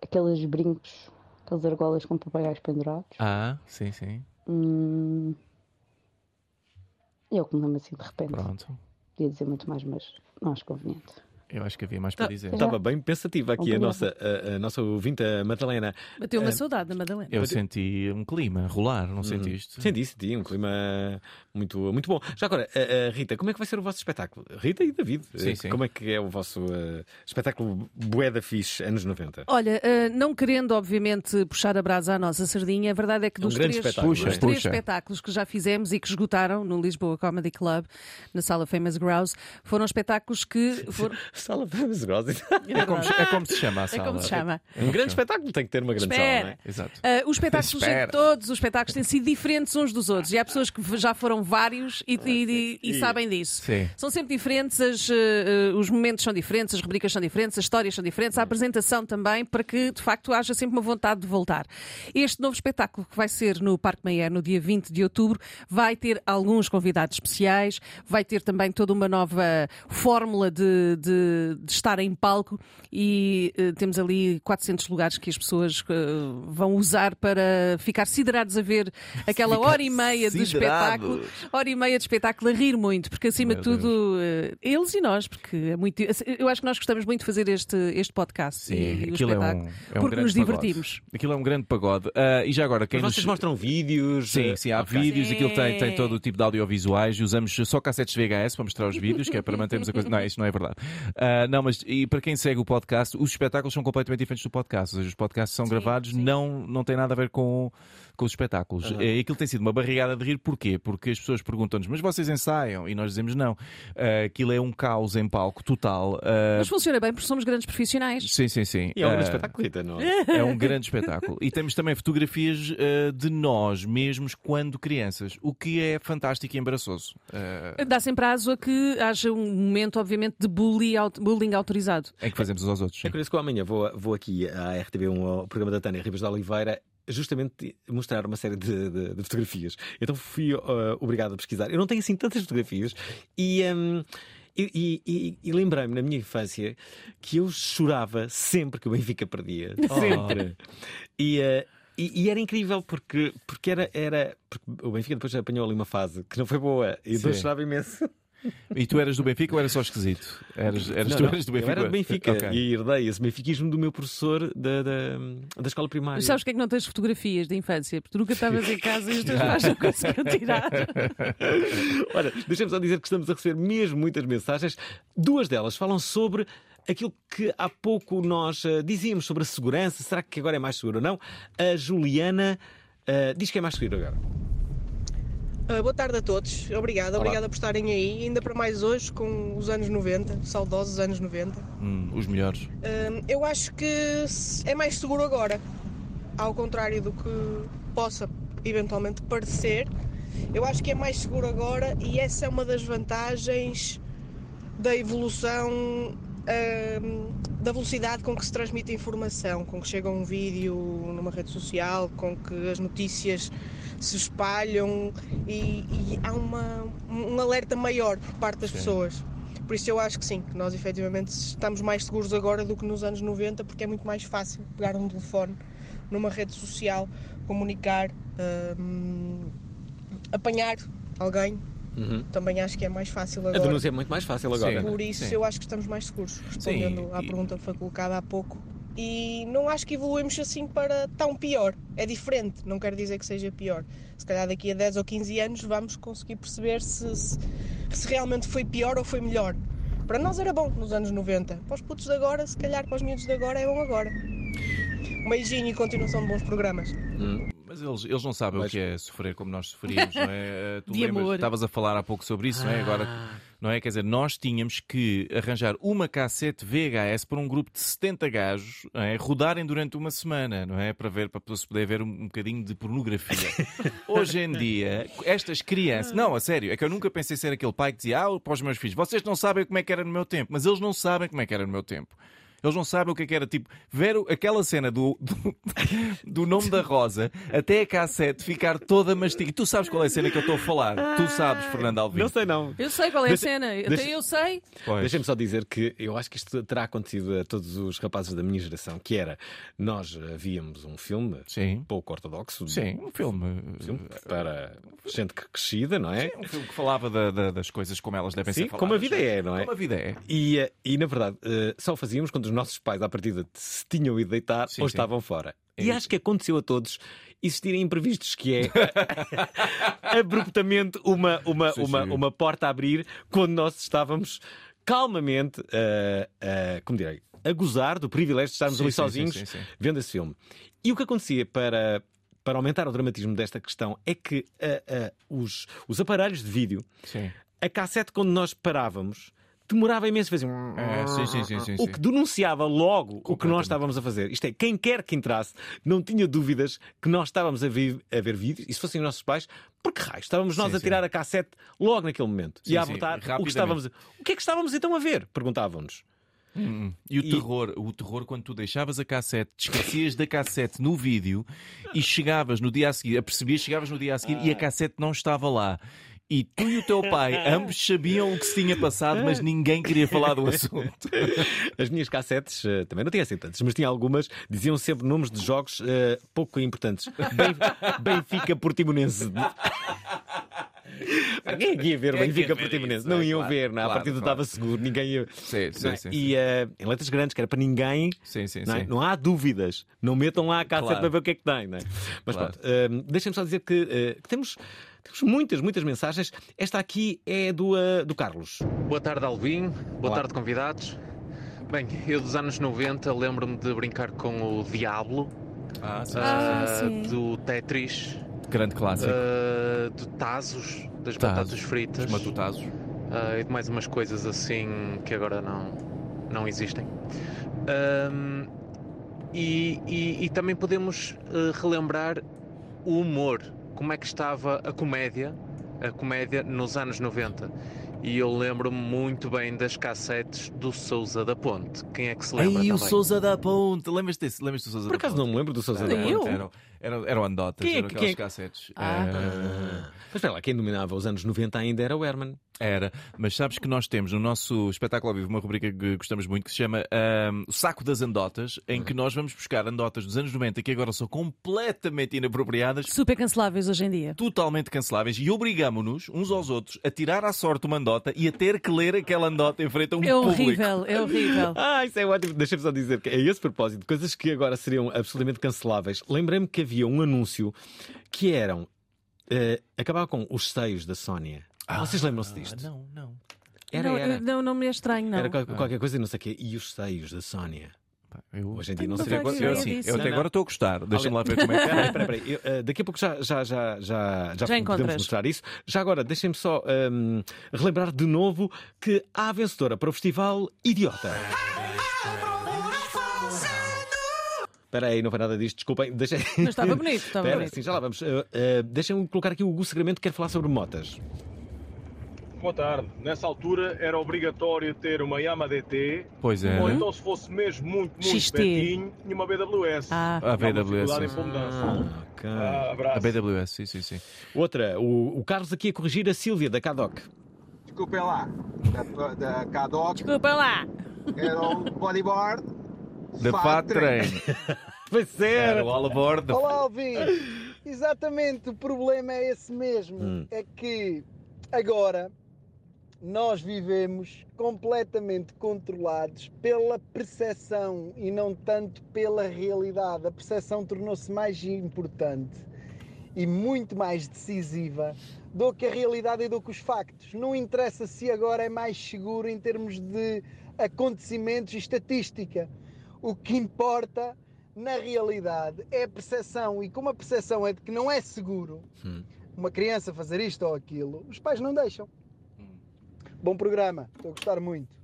Aqueles brincos, aquelas argolas com papagaios pendurados. Ah, sim, sim. Hum, E eu que me lembro assim de repente. Pronto. Podia dizer muito mais, mas não acho conveniente. Eu acho que havia mais para dizer. Estava bem pensativa aqui a nossa, a, a nossa ouvinte, a Madalena. Bateu uma Eh, saudade da Madalena. Eu senti um clima rolar, não Uhum. sentiste? Senti, senti, um clima muito, muito bom. Já agora, Rita, como é que vai ser o vosso espetáculo? Rita e David, Sim, eh, sim. como é que é o vosso eh, espetáculo Boeda Fixe, anos 90? Olha, eh, não querendo, obviamente, puxar a brasa à nossa sardinha, a verdade é que É um dos grande três, espetáculo, é? três Puxa. espetáculos que já fizemos e que esgotaram no Lisboa Comedy Club, na Sala Famous Grouse, foram espetáculos que foram. Sala Famous Grouse. É como, é como se chama a É sala. como se chama. Um grande espetáculo tem que ter uma grande sala, não Espera. é? Exato. Ah, os espetáculos, Espera. todos os espetáculos têm sido diferentes uns dos outros. E há pessoas que já foram vários e, e- e- e sabem disso. Sim. São sempre diferentes, as, eh, os momentos são diferentes, as rubricas são diferentes, as histórias são diferentes, a apresentação também, para que de facto haja sempre uma vontade de voltar. Este novo espetáculo que vai ser no Parque Mayer no dia 20 de outubro vai ter alguns convidados especiais, vai ter também toda uma nova fórmula de, de- de estar em palco e eh, temos ali 400 lugares que as pessoas eh, vão usar para ficar siderados a ver aquela Ficar hora e meia de siderados. espetáculo, hora e meia de espetáculo a rir muito, porque acima Meu de tudo, eh, eles e nós, porque é muito. Eu acho que nós gostamos muito de fazer este, este podcast Sim, e o aquilo é um, espetáculo, é um porque grande nos pagode. divertimos. Aquilo é um grande pagode. Ah, e já agora, quem Mas nos... vocês mostram vídeos? Sim, eh, sim, há ok. vídeos, Sim. aquilo tem, tem todo o tipo de audiovisuais e usamos só cassetes VHS para mostrar os vídeos, que é para mantermos a coisa. Não, isso não é verdade. Ah, não, mas e para quem segue o podcast, os espetáculos são completamente diferentes do podcast. Ou seja, os podcasts são gravados, Não, não tem nada a ver com, com os espetáculos. Aham. E aquilo tem sido uma barrigada de rir, porquê? Porque as pessoas perguntam-nos, mas vocês ensaiam? E nós dizemos não. Ah, aquilo é um caos em palco total. Ah, Mas funciona bem porque somos grandes profissionais. Sim, sim, sim. E é um grande Ah, espetáculo, não é? é um grande espetáculo. E temos também fotografias eh, de nós mesmos quando crianças, o que é fantástico e embaraçoso. Eh, Dá sempre aso a que haja um momento, obviamente, de bullying, aut- bullying autorizado. em que fazemos uns aos outros. É curioso que eu amanhã vou, vou aqui à RTB1, ao programa da Tânia Ribas de Oliveira, justamente mostrar uma série de, de- de fotografias. Então fui uh, obrigado a pesquisar. Eu não tenho assim tantas fotografias e. hum, e, e- e- e lembrei-me na minha infância que eu chorava sempre que o Benfica perdia. Oh. Sempre. E, uh, e- e era incrível porque, porque era, era. Porque o Benfica depois apanhou ali uma fase que não foi boa e eu chorava imenso. E tu eras do Benfica ou eras só esquisito? Eras, eras, Não, tu não, eras do Benfica? Eu era do Benfica Ok. e herdei esse benfiquismo do meu professor da, da, da escola primária. Mas sabes que é que não tens fotografias de infância? Porque tu nunca estavas em casa e os teus pais não conseguiram tirar. Ora, deixa-me só dizer que estamos a receber mesmo muitas mensagens. Duas delas falam sobre aquilo que há pouco nós eh, dizíamos sobre a segurança. Será que agora é mais seguro ou não? A Juliana eh, diz que é mais seguro agora. Ah, boa tarde a todos, obrigada, Olá. obrigada por estarem aí, ainda para mais hoje com os anos 90, saudosos anos 90. Hum, os melhores. Ah, eu acho que é mais seguro agora, ao contrário do que possa eventualmente parecer. Eu acho que é mais seguro agora e essa é uma das vantagens da evolução ahm, da velocidade com que se transmite a informação, com que chega um vídeo numa rede social, com que as notícias se espalham e, e há uma, um alerta maior por parte das Sim. pessoas. Por isso eu acho que sim, que nós efetivamente estamos mais seguros agora do que nos anos 90, porque é muito mais fácil pegar um telefone numa rede social, comunicar, ahm, apanhar alguém. Uhum. Também acho que é mais fácil A agora. denúncia é muito mais fácil agora. Por isso Sim. eu acho que estamos mais seguros, respondendo à pergunta que foi colocada há pouco. E não acho que evoluímos assim para tão pior. É diferente, não quer dizer que seja pior. Se calhar daqui a 10 ou 15 anos vamos conseguir perceber se, se, se realmente foi pior ou foi melhor. Para nós era bom nos anos 90. Para os putos de agora, se calhar para os miúdos de agora é bom agora. Um beijinho e continuação de bons programas. Mas eles, eles não sabem o que é sofrer como nós sofríamos, não é? Eh, Tu De lembras, amor. estavas a falar há pouco sobre isso, não é? Agora, não é? Quer dizer, nós tínhamos que arranjar uma cassete VHS para um grupo de 70 gajos, é? rodarem durante uma semana, não é? Para ver, para se poder ver um, um bocadinho de pornografia. Hoje em dia, estas crianças, não, a sério, é que eu nunca pensei ser aquele pai que dizia, ah, para os meus filhos, vocês não sabem como é que era no meu tempo, mas eles não sabem como é que era no meu tempo. Eles não sabem o que é que era. Tipo, ver aquela cena do, do, do nome da Rosa até a cassete ficar toda mastigada. Tu sabes qual é a cena que eu estou a falar? Tu sabes, Fernando Alvim. Não sei, não. Eu sei qual é a Deixa- cena, até deixa- eu sei. Pois. Deixem-me só dizer que eu acho que isto terá acontecido a todos os rapazes da minha geração, que era, nós eh, víamos um filme pouco ortodoxo. Sim, um filme. um filme para gente crescida, não é? Um filme que falava da- da- das coisas como elas devem Sim, ser faladas. como a vida é, não é? Como a vida é. E, eh, e na verdade, eh, só o fazíamos quando os nossos pais, à partida, se tinham ido deitar Sim, ou sim. estavam fora. É e acho que aconteceu a todos existirem imprevistos, que é abruptamente uma, uma, Sim, uma, uma porta a abrir quando nós estávamos calmamente, eh, eh, como direi, a gozar do privilégio de estarmos ali sozinhos vendo esse filme. E o que acontecia para, para aumentar o dramatismo desta questão é que eh, eh, os, os aparelhos de vídeo, Sim. a cassete, quando nós parávamos, demorava imenso fazer um... É, sim, sim, sim, sim, O sim. que denunciava logo o que nós estávamos a fazer. Isto é, quem quer que entrasse não tinha dúvidas que nós estávamos a ver, a ver vídeos, e se fossem os nossos pais, porque raio, estávamos nós Sim, a sim. tirar a cassete logo naquele momento Sim, e a sim, abortar o que estávamos a... O que é que estávamos então a ver? Perguntavam-nos. Hum, E o terror, o terror quando tu deixavas a cassete, te esquecias da cassete no vídeo e chegavas no dia a seguir, apercebias, chegavas no dia a seguir e a cassete não estava lá. E tu e o teu pai, ambos sabiam o que se tinha passado, mas ninguém queria falar do assunto. As minhas cassetes eh, também não tinha assim tantas, mas tinha algumas, diziam sempre nomes de jogos eh, pouco importantes. Ben- Benfica Portimonense. Ninguém aqui ia ver Quem é Benfica Portimonense. isso? Não É, iam claro, ver, não, é? a claro, partida claro. estava seguro, ninguém ia. Sim, sim, sim, E eh, em letras grandes, que era para ninguém. Sim, sim, não, é? sim. Não há dúvidas. Não metam lá a cassete Claro. para ver o que é que tem. Não é? Mas Claro. pronto, eh, deixem-me só dizer que, eh, que temos. Temos muitas, muitas mensagens. Esta aqui é do, eh, do Carlos. Boa tarde, Alvin. Boa Olá. tarde, convidados. Bem, eu dos anos 90 lembro-me de brincar com o Diablo, Ah, sim, ah, sim, do Tetris, Grande clássico. ah, do Tazos, das Tazos, batatas fritas os matutazos. ah, e de mais umas coisas assim que agora não, não existem. Ahm, e, e- e também podemos ah, relembrar o humor, como é que estava a comédia, a comédia nos anos 90. E eu lembro-me muito bem das cassetes do Souza da Ponte. Quem é que se lembra Ei, o? Sousa da Ponte. Lembras-te desse? Lembras do Sousa Por da acaso Ponte? não me lembro do Sousa da Ponte. Era, era, era o Andotas, Quem é eram que- aquelas quem é- cassetes. Ah. Eh, Mas espera lá, quem dominava os anos 90 ainda era o Herman. Era, mas sabes que nós temos no nosso espetáculo ao vivo uma rubrica que gostamos muito que se chama ahm, O Saco das Andotas, em que nós vamos buscar andotas dos anos 90 que agora são completamente inapropriadas, Super canceláveis hoje em dia. totalmente canceláveis e obrigamos-nos uns aos outros a tirar à sorte uma andota e a ter que ler aquela andota em frente a um É público. horrível, é horrível. Ah, isso é ótimo. Deixa-me só dizer que a esse propósito, coisas que agora seriam absolutamente canceláveis. Lembrei-me que havia um anúncio que eram. eh, acabava com os seios da Sónia. Vocês lembram-se disto? Não, não. Era, não, era. não, não me é estranho, não. Era qual- qualquer coisa e não sei o quê. E os seios da Sónia. Hoje em dia não tenho possível. ideia disso. Eu até Não, não. agora estou a gostar. Deixa-me lá ver como é que Espera aí, espera aí. Eu, eh, daqui a pouco já, já, já, já, já, Já podemos mostrar isso. Já agora, deixem-me só ehm, relembrar de novo que há a vencedora para o Festival Idiota. Espera aí, não foi nada disto, desculpem. Deixem... Mas estava bonito, estava Espera, bonito. sim, já lá vamos. Eh, eh, Deixem-me colocar aqui o Hugo Sagramento que quer falar sobre motas. Boa tarde. Nessa altura era obrigatório ter uma Yamaha DT. Pois é. Ou então, se fosse mesmo muito, muito XT. betinho, tinha uma BWS. Ah. A BWS, dificuldade sim. em pôr mudança. Ok. Ah, A. BWS, sim, sim, sim. Outra, o, o Carlos aqui a corrigir a Sílvia da Cadoc. Desculpem lá, da, da Cadoc, Desculpa lá. era o bodyboard. Da Fat Train. Vai ser! Era o all aboard Olá, Alvin! Exatamente, o problema é esse mesmo. Hum. É que agora nós vivemos completamente controlados pela percepção e não tanto pela realidade. A percepção tornou-se mais importante e muito mais decisiva do que a realidade e do que os factos. Não interessa se agora é mais seguro em termos de acontecimentos e estatística. O que importa na realidade é a percepção e como a percepção é de que não é seguro Hum. uma criança fazer isto ou aquilo, os pais não deixam. Bom programa, estou a gostar muito.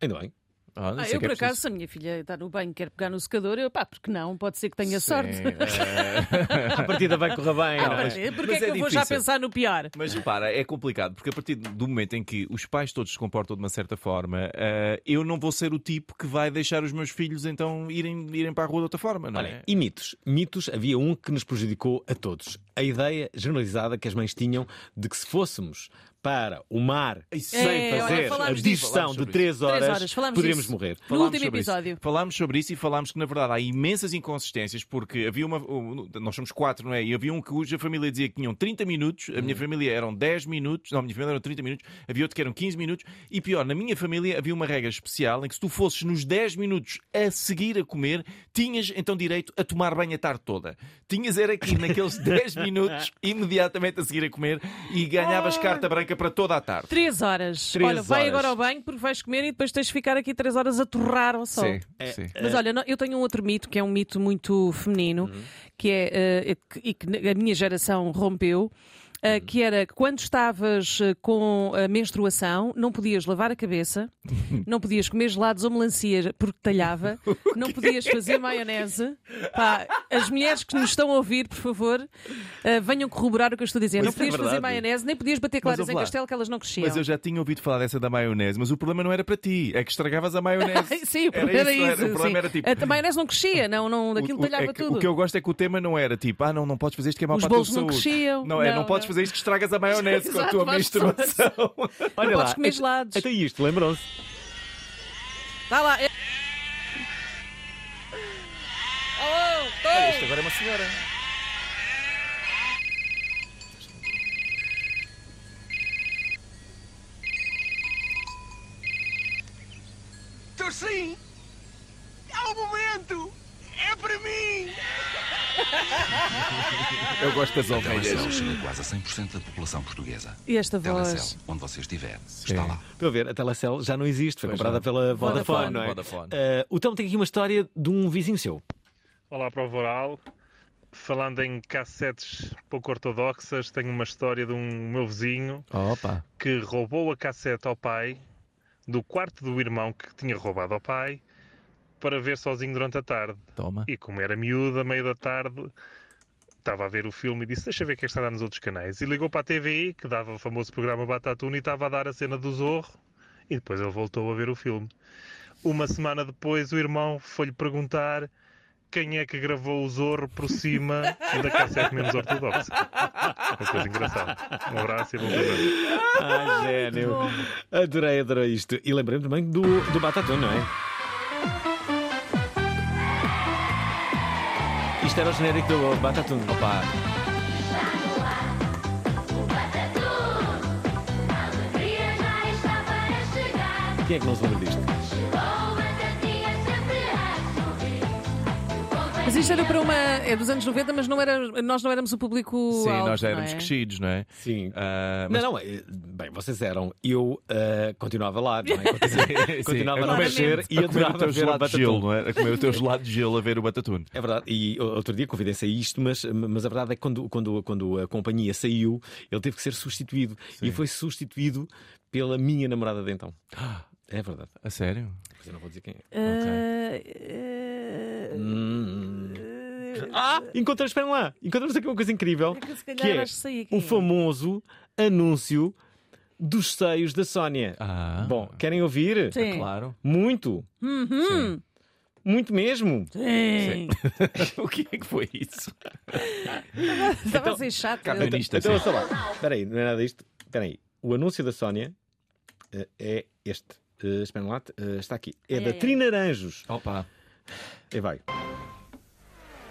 Ainda bem. Ah, não Ah, sei eu, que é por acaso, preciso. se a minha filha está no banho e quer pegar no secador, eu, pá, porque não? Pode ser que tenha sorte. eh, A partida vai correr bem. Ah, não é? mas Porquê é mas que é eu vou já pensar no pior? Mas repara, é complicado, porque a partir do momento em que os pais todos se comportam de uma certa forma, eh, eu não vou ser o tipo que vai deixar os meus filhos então irem, irem para a rua de outra forma, não Olha, é? e mitos? Mitos, havia um que nos prejudicou a todos. A ideia generalizada que as mães tinham de que se fôssemos para o mar sem É, olha, fazer a falámos digestão de sobre 3 Três horas, horas, poderíamos disso. morrer. No Falámos último sobre isso. episódio. Falámos sobre isso e falámos que, na verdade, há imensas inconsistências, porque havia uma. Nós somos quatro, não é? E havia um cuja família dizia que tinham 30 minutos, a minha família eram 10 minutos, não, a minha família eram 30 minutos, havia outro que eram 15 minutos, e pior, na minha família havia uma regra especial em que se tu fosses nos 10 minutos a seguir a comer, tinhas então direito a tomar banho a tarde toda. Tinhas era aqui naqueles 10 minutos, imediatamente a seguir a comer, e ganhavas carta branca para toda a tarde. Três horas. Três Olha, vai horas. agora ao banho porque vais comer e depois tens de ficar aqui três horas a torrar ao sol. Sim, É, sim. Mas olha, eu tenho um outro mito que é um mito muito feminino, Uhum. que é eh, e que a minha geração rompeu. Uhum. que era quando estavas eh, com a menstruação, não podias lavar a cabeça, não podias comer gelados ou melancia porque talhava, não podias fazer maionese. Pá, as mulheres que nos estão a ouvir, por favor, eh, venham corroborar o que eu estou a dizer. Mas não é podias fazer verdade. maionese, nem podias bater claras em castelo que elas não cresciam. Mas eu já tinha ouvido falar dessa da maionese, mas o problema não era para ti, é que estragavas a maionese. Sim, o problema era, isso, isso. o problema sim. era tipo. A maionese não crescia, não, não, daquilo o, talhava é que- tudo. o que eu gosto é que o tema não era tipo, ah, não, não podes fazer isto que é mau Os para a tua bolos não saúde. cresciam. Não, é, não, Não, podes não. Fazer isto que estragas a maionese com a Exato, tua menstruação. Olha não lá, podes comer gelados. Até isto, lembram-se? Está lá. é- Oh, Olha, isto agora é uma senhora. Tô sim! É o momento! É para mim! Eu gosto das A ovelhas. Chega quase a 100% da população portuguesa. E esta voz? Telecel, onde você estiver, está lá. Estou a ver, a Telecel já não existe, foi Pois comprada não. pela Vodafone, Vodafone, não é? Vodafone. Eh, o Tom tem aqui uma história de um vizinho seu. Olá, Prova Oral. Falando em cassetes pouco ortodoxas, tenho uma história de um meu vizinho Opa. que roubou a cassete ao pai do quarto do irmão que tinha roubado ao pai para ver sozinho durante a tarde. Toma. E como era miúdo, a meio da tarde, estava a ver o filme e disse: Deixa ver o que é que está a dar nos outros canais. E ligou para a TVI, que dava o famoso programa Batatuna, e estava a dar a cena do Zorro. E depois ele voltou a ver o filme. Uma semana depois, o irmão foi-lhe perguntar quem é que gravou o Zorro por cima da cassete menos ortodoxa. Uma coisa engraçada. Um abraço e bom programa. Ah, gênio. Adorei, adorei isto. E lembrei-me também do, do Batatão, não é? Era o genérico do Batatão. Opa. Quem é que não se lembra disto? Mas isto era para uma. É dos anos 90, mas não era, nós não éramos o público. Sim, alvo, nós já não éramos é? crescidos, não é? Sim. Ah, mas- Não, não, eh, bem, vocês eram. Eu eh, continuava lá, não é? Sim, Continuava sim. a A comer- e a comer adorava o teu ver gelado de gelo, não é? A comer o teu gelado de gelo a ver o Batatune. É verdade, e outro dia confidenciei isto, mas, mas a verdade é que quando, quando, quando a companhia saiu, ele teve que ser substituído. E foi substituído pela minha namorada de então. É verdade. A sério? Eu não vou dizer quem é. Ah, eh, Hum. Ah, encontrei, esperem lá, encontramos aqui uma coisa incrível. É que se calhar que é o é. famoso anúncio dos seios da Sónia. Ah. Bom, querem ouvir? Sim. Claro. Muito. Uhum. Muito mesmo. Sim. o que é que foi isso? Estava a ser chato. Então, Cartunista, então, sim. ouça lá. Espera aí, não é nada disto. Espera aí. O anúncio da Sónia eh, é este. Uh, Esperem lá, eh, está aqui. É Ai, da ai. Trinaranjos. Opa. E vai.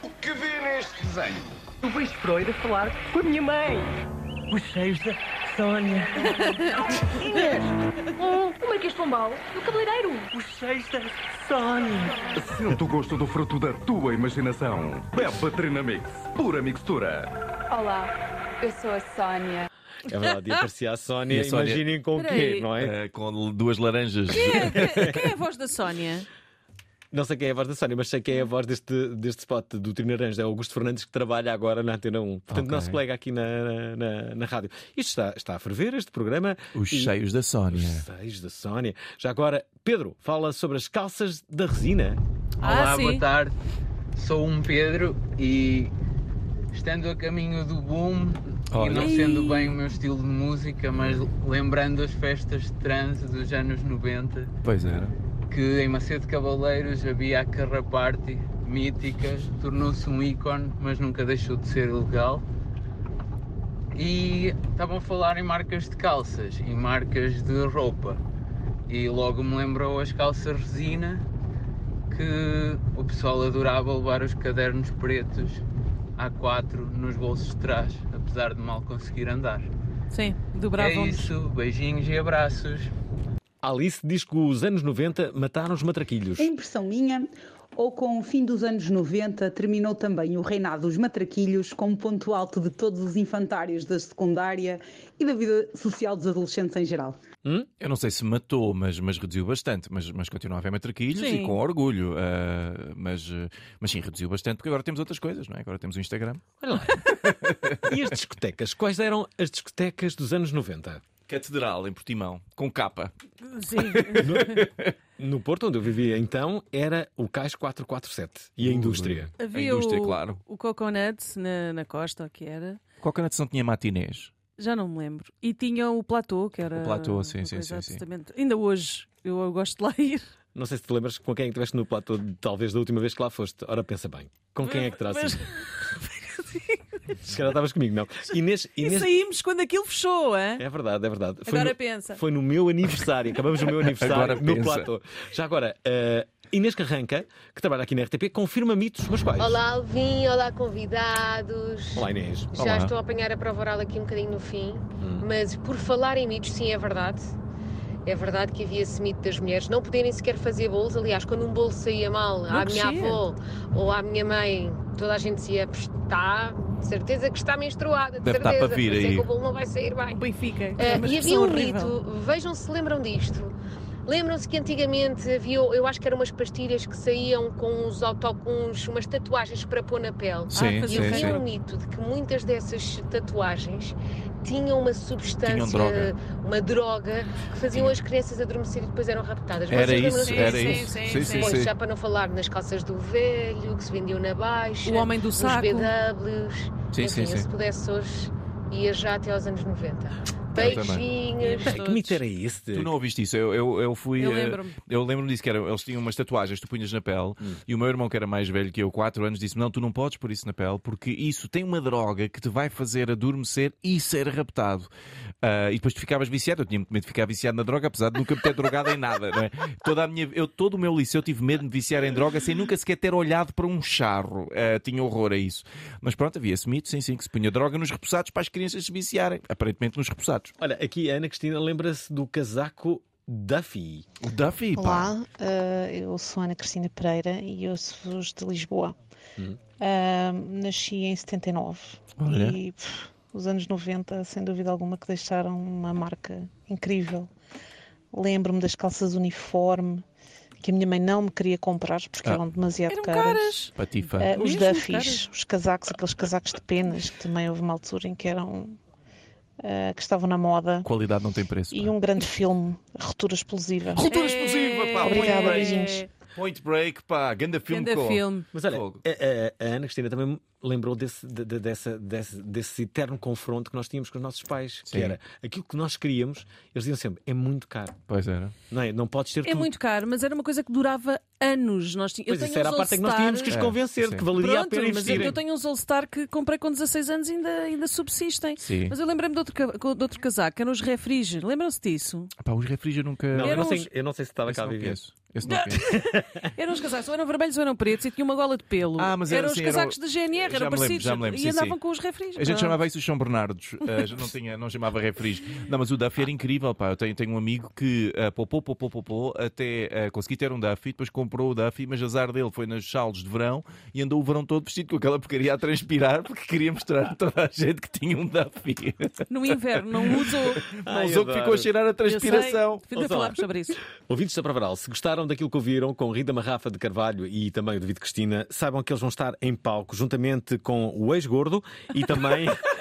O que vê neste desenho? Eu vejo Freud a falar com a minha mãe. Os seios da Sónia. Inês, um, o Marquês Pombal e o cabeleireiro. Os seios da Sónia. Sinto o gosto do fruto da tua imaginação. Bebe Trinamix, pura mixtura. Olá, eu sou a Sónia. É verdade, e aparecia a Sónia. Sónia- Imaginem com o quê, não é? Eh, com duas laranjas. Quem é, quem- quem é a voz da Sónia? Não sei quem é a voz da Sónia, mas sei quem é a voz deste, deste spot do Trino Naranja, é o Augusto Fernandes, que trabalha agora na Antena 1. Portanto, Ok. nosso colega aqui na, na, na rádio. Isto está, está a ferver, este programa. Os E- cheios da Sónia. Os seios da Sónia. Já agora, Pedro, fala sobre as calças da resina. Olá, boa tarde. Sou um Pedro e estando a caminho do boom Olha. e não sendo bem o meu estilo de música, mas lembrando as festas de transe dos anos 90, Pois era. que em Macedo Cavaleiros havia a Carra Party mítica, tornou-se um ícone, mas nunca deixou de ser ilegal. E estavam a falar em marcas de calças e marcas de roupa. E logo me lembrou as calças resina que o pessoal adorava levar os cadernos pretos A4 nos bolsos de trás, apesar de mal conseguir andar. Sim, É dobravam-nos. isso, beijinhos e abraços. Alice diz que os anos 90 mataram os matraquilhos. É impressão minha, ou com o fim dos anos 90 terminou também o reinado dos matraquilhos como ponto alto de todos os infantários da secundária e da vida social dos adolescentes em geral? Eu não sei se matou, mas, mas reduziu bastante. Mas, mas continua a haver matraquilhos Sim. e com orgulho. ah, mas, mas sim, reduziu bastante porque agora temos outras coisas, não é? Agora temos o Instagram. Olha lá. E as discotecas? Quais eram as discotecas dos anos 90? Catedral em Portimão, com capa. Sim. No, no Porto, onde eu vivia então, era o Cais 447 e a indústria. Havia o, o Coconut na, na costa, o que era. Coconut não tinha matinês. Já não me lembro. E tinha o platô, que era. O platô, sim, sim, sim, sim. Ainda hoje eu, eu gosto de lá ir. Não sei se te lembras com quem é que estiveste no platô, talvez da última vez que lá foste. Ora, pensa bem. Com quem é que terás Mas-? Se calhar estavas comigo, não. Inês, E Inês... saímos quando aquilo fechou, hein? É verdade, é verdade. Agora no, pensa. Foi no meu aniversário. Acabamos o meu aniversário Agora no pensa. platô. Já agora, eh, Inês Carranca, que trabalha aqui na RTP, confirma mitos, mas quais? Olá Alvin, olá convidados. Olá, Inês. Já Olá. estou a apanhar a prova oral aqui um bocadinho no fim, Hum. mas por falar em mitos, sim, é verdade. É verdade que havia esse mito das mulheres não poderem sequer fazer bolos. Aliás, quando um bolo saía mal Não à minha crescia. avó ou à minha mãe, toda a gente dizia: está, de certeza que está menstruada, de Deve estar certeza, para vir é aí." que o bolo não vai sair bem. Benfica. Uma e havia um horrível. mito, vejam se lembram disto. Lembram-se que antigamente havia, eu acho que eram umas pastilhas que saíam com uns autocuns, umas tatuagens para pôr na pele. Sim, e sim, havia sim. um mito de que muitas dessas tatuagens tinham uma substância, Tinham droga. uma droga, que faziam as crianças adormecer e depois eram raptadas. Era Vocês isso, era disso? isso. Sim, sim, sim, Pois, sim. já para não falar nas calças do velho, que se vendiam na baixa, O homem do nos saco. BWs. Sim, Enfim, sim, sim. se pudesse hoje, ia já até aos anos 90. Beijinhos. Peraí, que mito era esse? Tu não ouviste isso? Eu, eu, eu fui. Eu eh, lembro-me. eu lembro-me disso, que era, eles tinham umas tatuagens que tu punhas na pele, e o meu irmão, que era mais velho que eu, 4 anos, disse: Não, tu não podes pôr isso na pele, porque isso tem uma droga que te vai fazer adormecer e ser raptado. Ah, e depois tu ficavas viciado. Eu tinha muito medo de ficar viciado na droga, apesar de nunca me ter drogado em nada. Não é? Toda a minha, eu, todo o meu liceu tive medo de me viciar em droga sem nunca sequer ter olhado para um charro. Ah, tinha horror a isso. Mas pronto, havia esse mito, sim, sim, que se punha droga nos repousados para as crianças se viciarem. Aparentemente nos repousados. Olha, aqui a Ana Cristina lembra-se do casaco Duffy. O Duffy, Olá, eh, eu sou Ana Cristina Pereira e eu sou de Lisboa. Hum. Ah, nasci em 79 Olha. e pff, os anos 90, sem dúvida alguma, que deixaram uma marca incrível. Lembro-me das calças uniforme que a minha mãe não me queria comprar porque Ah. eram demasiado Eram caras. Ah, os Duffys, os casacos, aqueles casacos de penas que também houve uma altura em que eram ah, que estavam na moda. Qualidade não tem preço. E um grande filme, Ruptura Explosiva. Ruptura explosiva, pá! Obrigada, beijinhos. Point Break, pá, ganda filme Ganda filme. Mas olha, Fogo. a, a- a Ana Cristina também lembrou desse, de- de- dessa- desse, desse eterno confronto que nós tínhamos com os nossos pais. Sim. Que era aquilo que nós queríamos, eles diziam sempre: é muito caro. Pois era. Não é? Não podes ter É tudo. muito caro, mas era uma coisa que durava anos. Nós tínhamos, Pois isso era a parte que nós tínhamos que os É, convencer sim. que valeria a Pronto, pena mas é investir. que eu tenho uns All-Star que comprei com 16 anos e ainda, ainda subsistem. Sim. Mas eu lembrei-me de outro, de outro casaco, que eram os refrigers. Lembram-se disso? Pá, os eu nunca. Não, eu não, sei, uns- eu não sei se estava cá a viver. Esse não conheço. Eram os casacos, ou eram vermelhos ou eram pretos e tinham uma gola de pelo. Ah, mas era eram assim, os casacos era o- da GNR, eram lembro, parecidos. me lembro, e sim, andavam sim. com os refris. A gente chamava isso os São Bernardos, uh, já não, tinha, não chamava refris. Não, mas o Duffy era incrível, pá. Eu tenho, tenho um amigo que uh, poupou, poupou, poupou, até uh, conseguir ter um Duffy, depois comprou o Duffy, mas azar dele foi nos saldos de verão e andou o verão todo vestido com aquela porcaria a transpirar porque queria mostrar a toda a gente que tinha um Duffy. No inverno, não usou. Não usou que ficou a cheirar a transpiração. Ainda falámos sobre isso. Ouvintes da Provaral, se gostaram gostaram daquilo que ouviram com Rita Marrafa de Carvalho e também o David Cristina, saibam que eles vão estar em palco juntamente com o ex-gordo e também.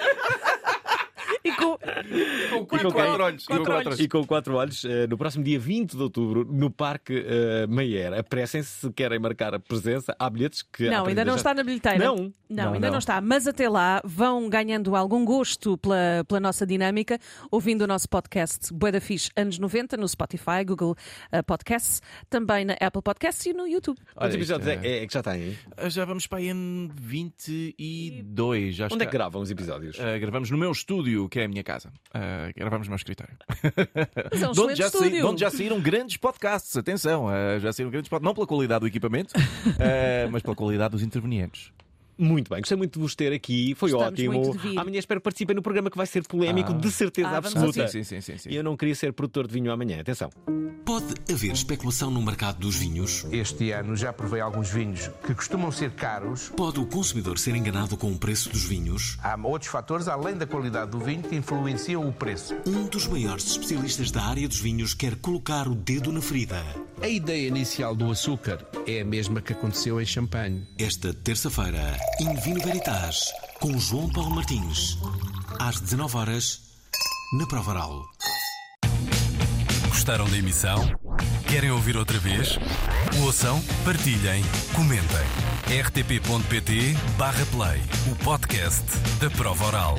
E com, E quatro quem? olhos. E com quatro olhos. E com quatro olhos, eh, no próximo dia 20 de outubro, no Parque Maier. Apressem-se se querem marcar a presença. Há bilhetes que. Não, ainda não já- está na bilheteira. Não? Não, Não, ainda não. não. está. Mas até lá vão ganhando algum gosto pela, pela nossa dinâmica, ouvindo o nosso podcast Bué da Fixe Anos 90 no Spotify, Google eh, Podcasts, também na Apple Podcasts e no YouTube. Quantos Olha, episódios isto é, é que já têm? Já vamos para aí em 22. Já Onde é que gravam os episódios? Ah, gravamos no meu estúdio, que é a minha casa. Ah, gravamos no meu escritório. Mas é um de, onde já saí- de onde já saíram grandes podcasts. Atenção, ah, já saíram grandes podcasts. Não pela qualidade do equipamento, ah, mas pela qualidade dos intervenientes. Muito bem, gostei muito de vos ter aqui, foi Gostamos ótimo. Amanhã espero que participem no programa que vai ser polémico, Ah. de certeza Ah, absoluta. Sim, sim, sim, sim. E eu não queria ser produtor de vinho amanhã, atenção. Pode haver especulação no mercado dos vinhos? Este ano já provei alguns vinhos que costumam ser caros. Pode o consumidor ser enganado com o preço dos vinhos? Há outros fatores, além da qualidade do vinho, que influenciam o preço. Um dos maiores especialistas da área dos vinhos quer colocar o dedo na ferida. A ideia inicial do açúcar é a mesma que aconteceu em champanhe. Esta terça-feira, em Vino Veritas, com João Paulo Martins, às 19 horas na Provaral. Gostaram da emissão? Querem ouvir outra vez? Ouçam, partilhem, comentem. rtp.pt/play o podcast da prova oral.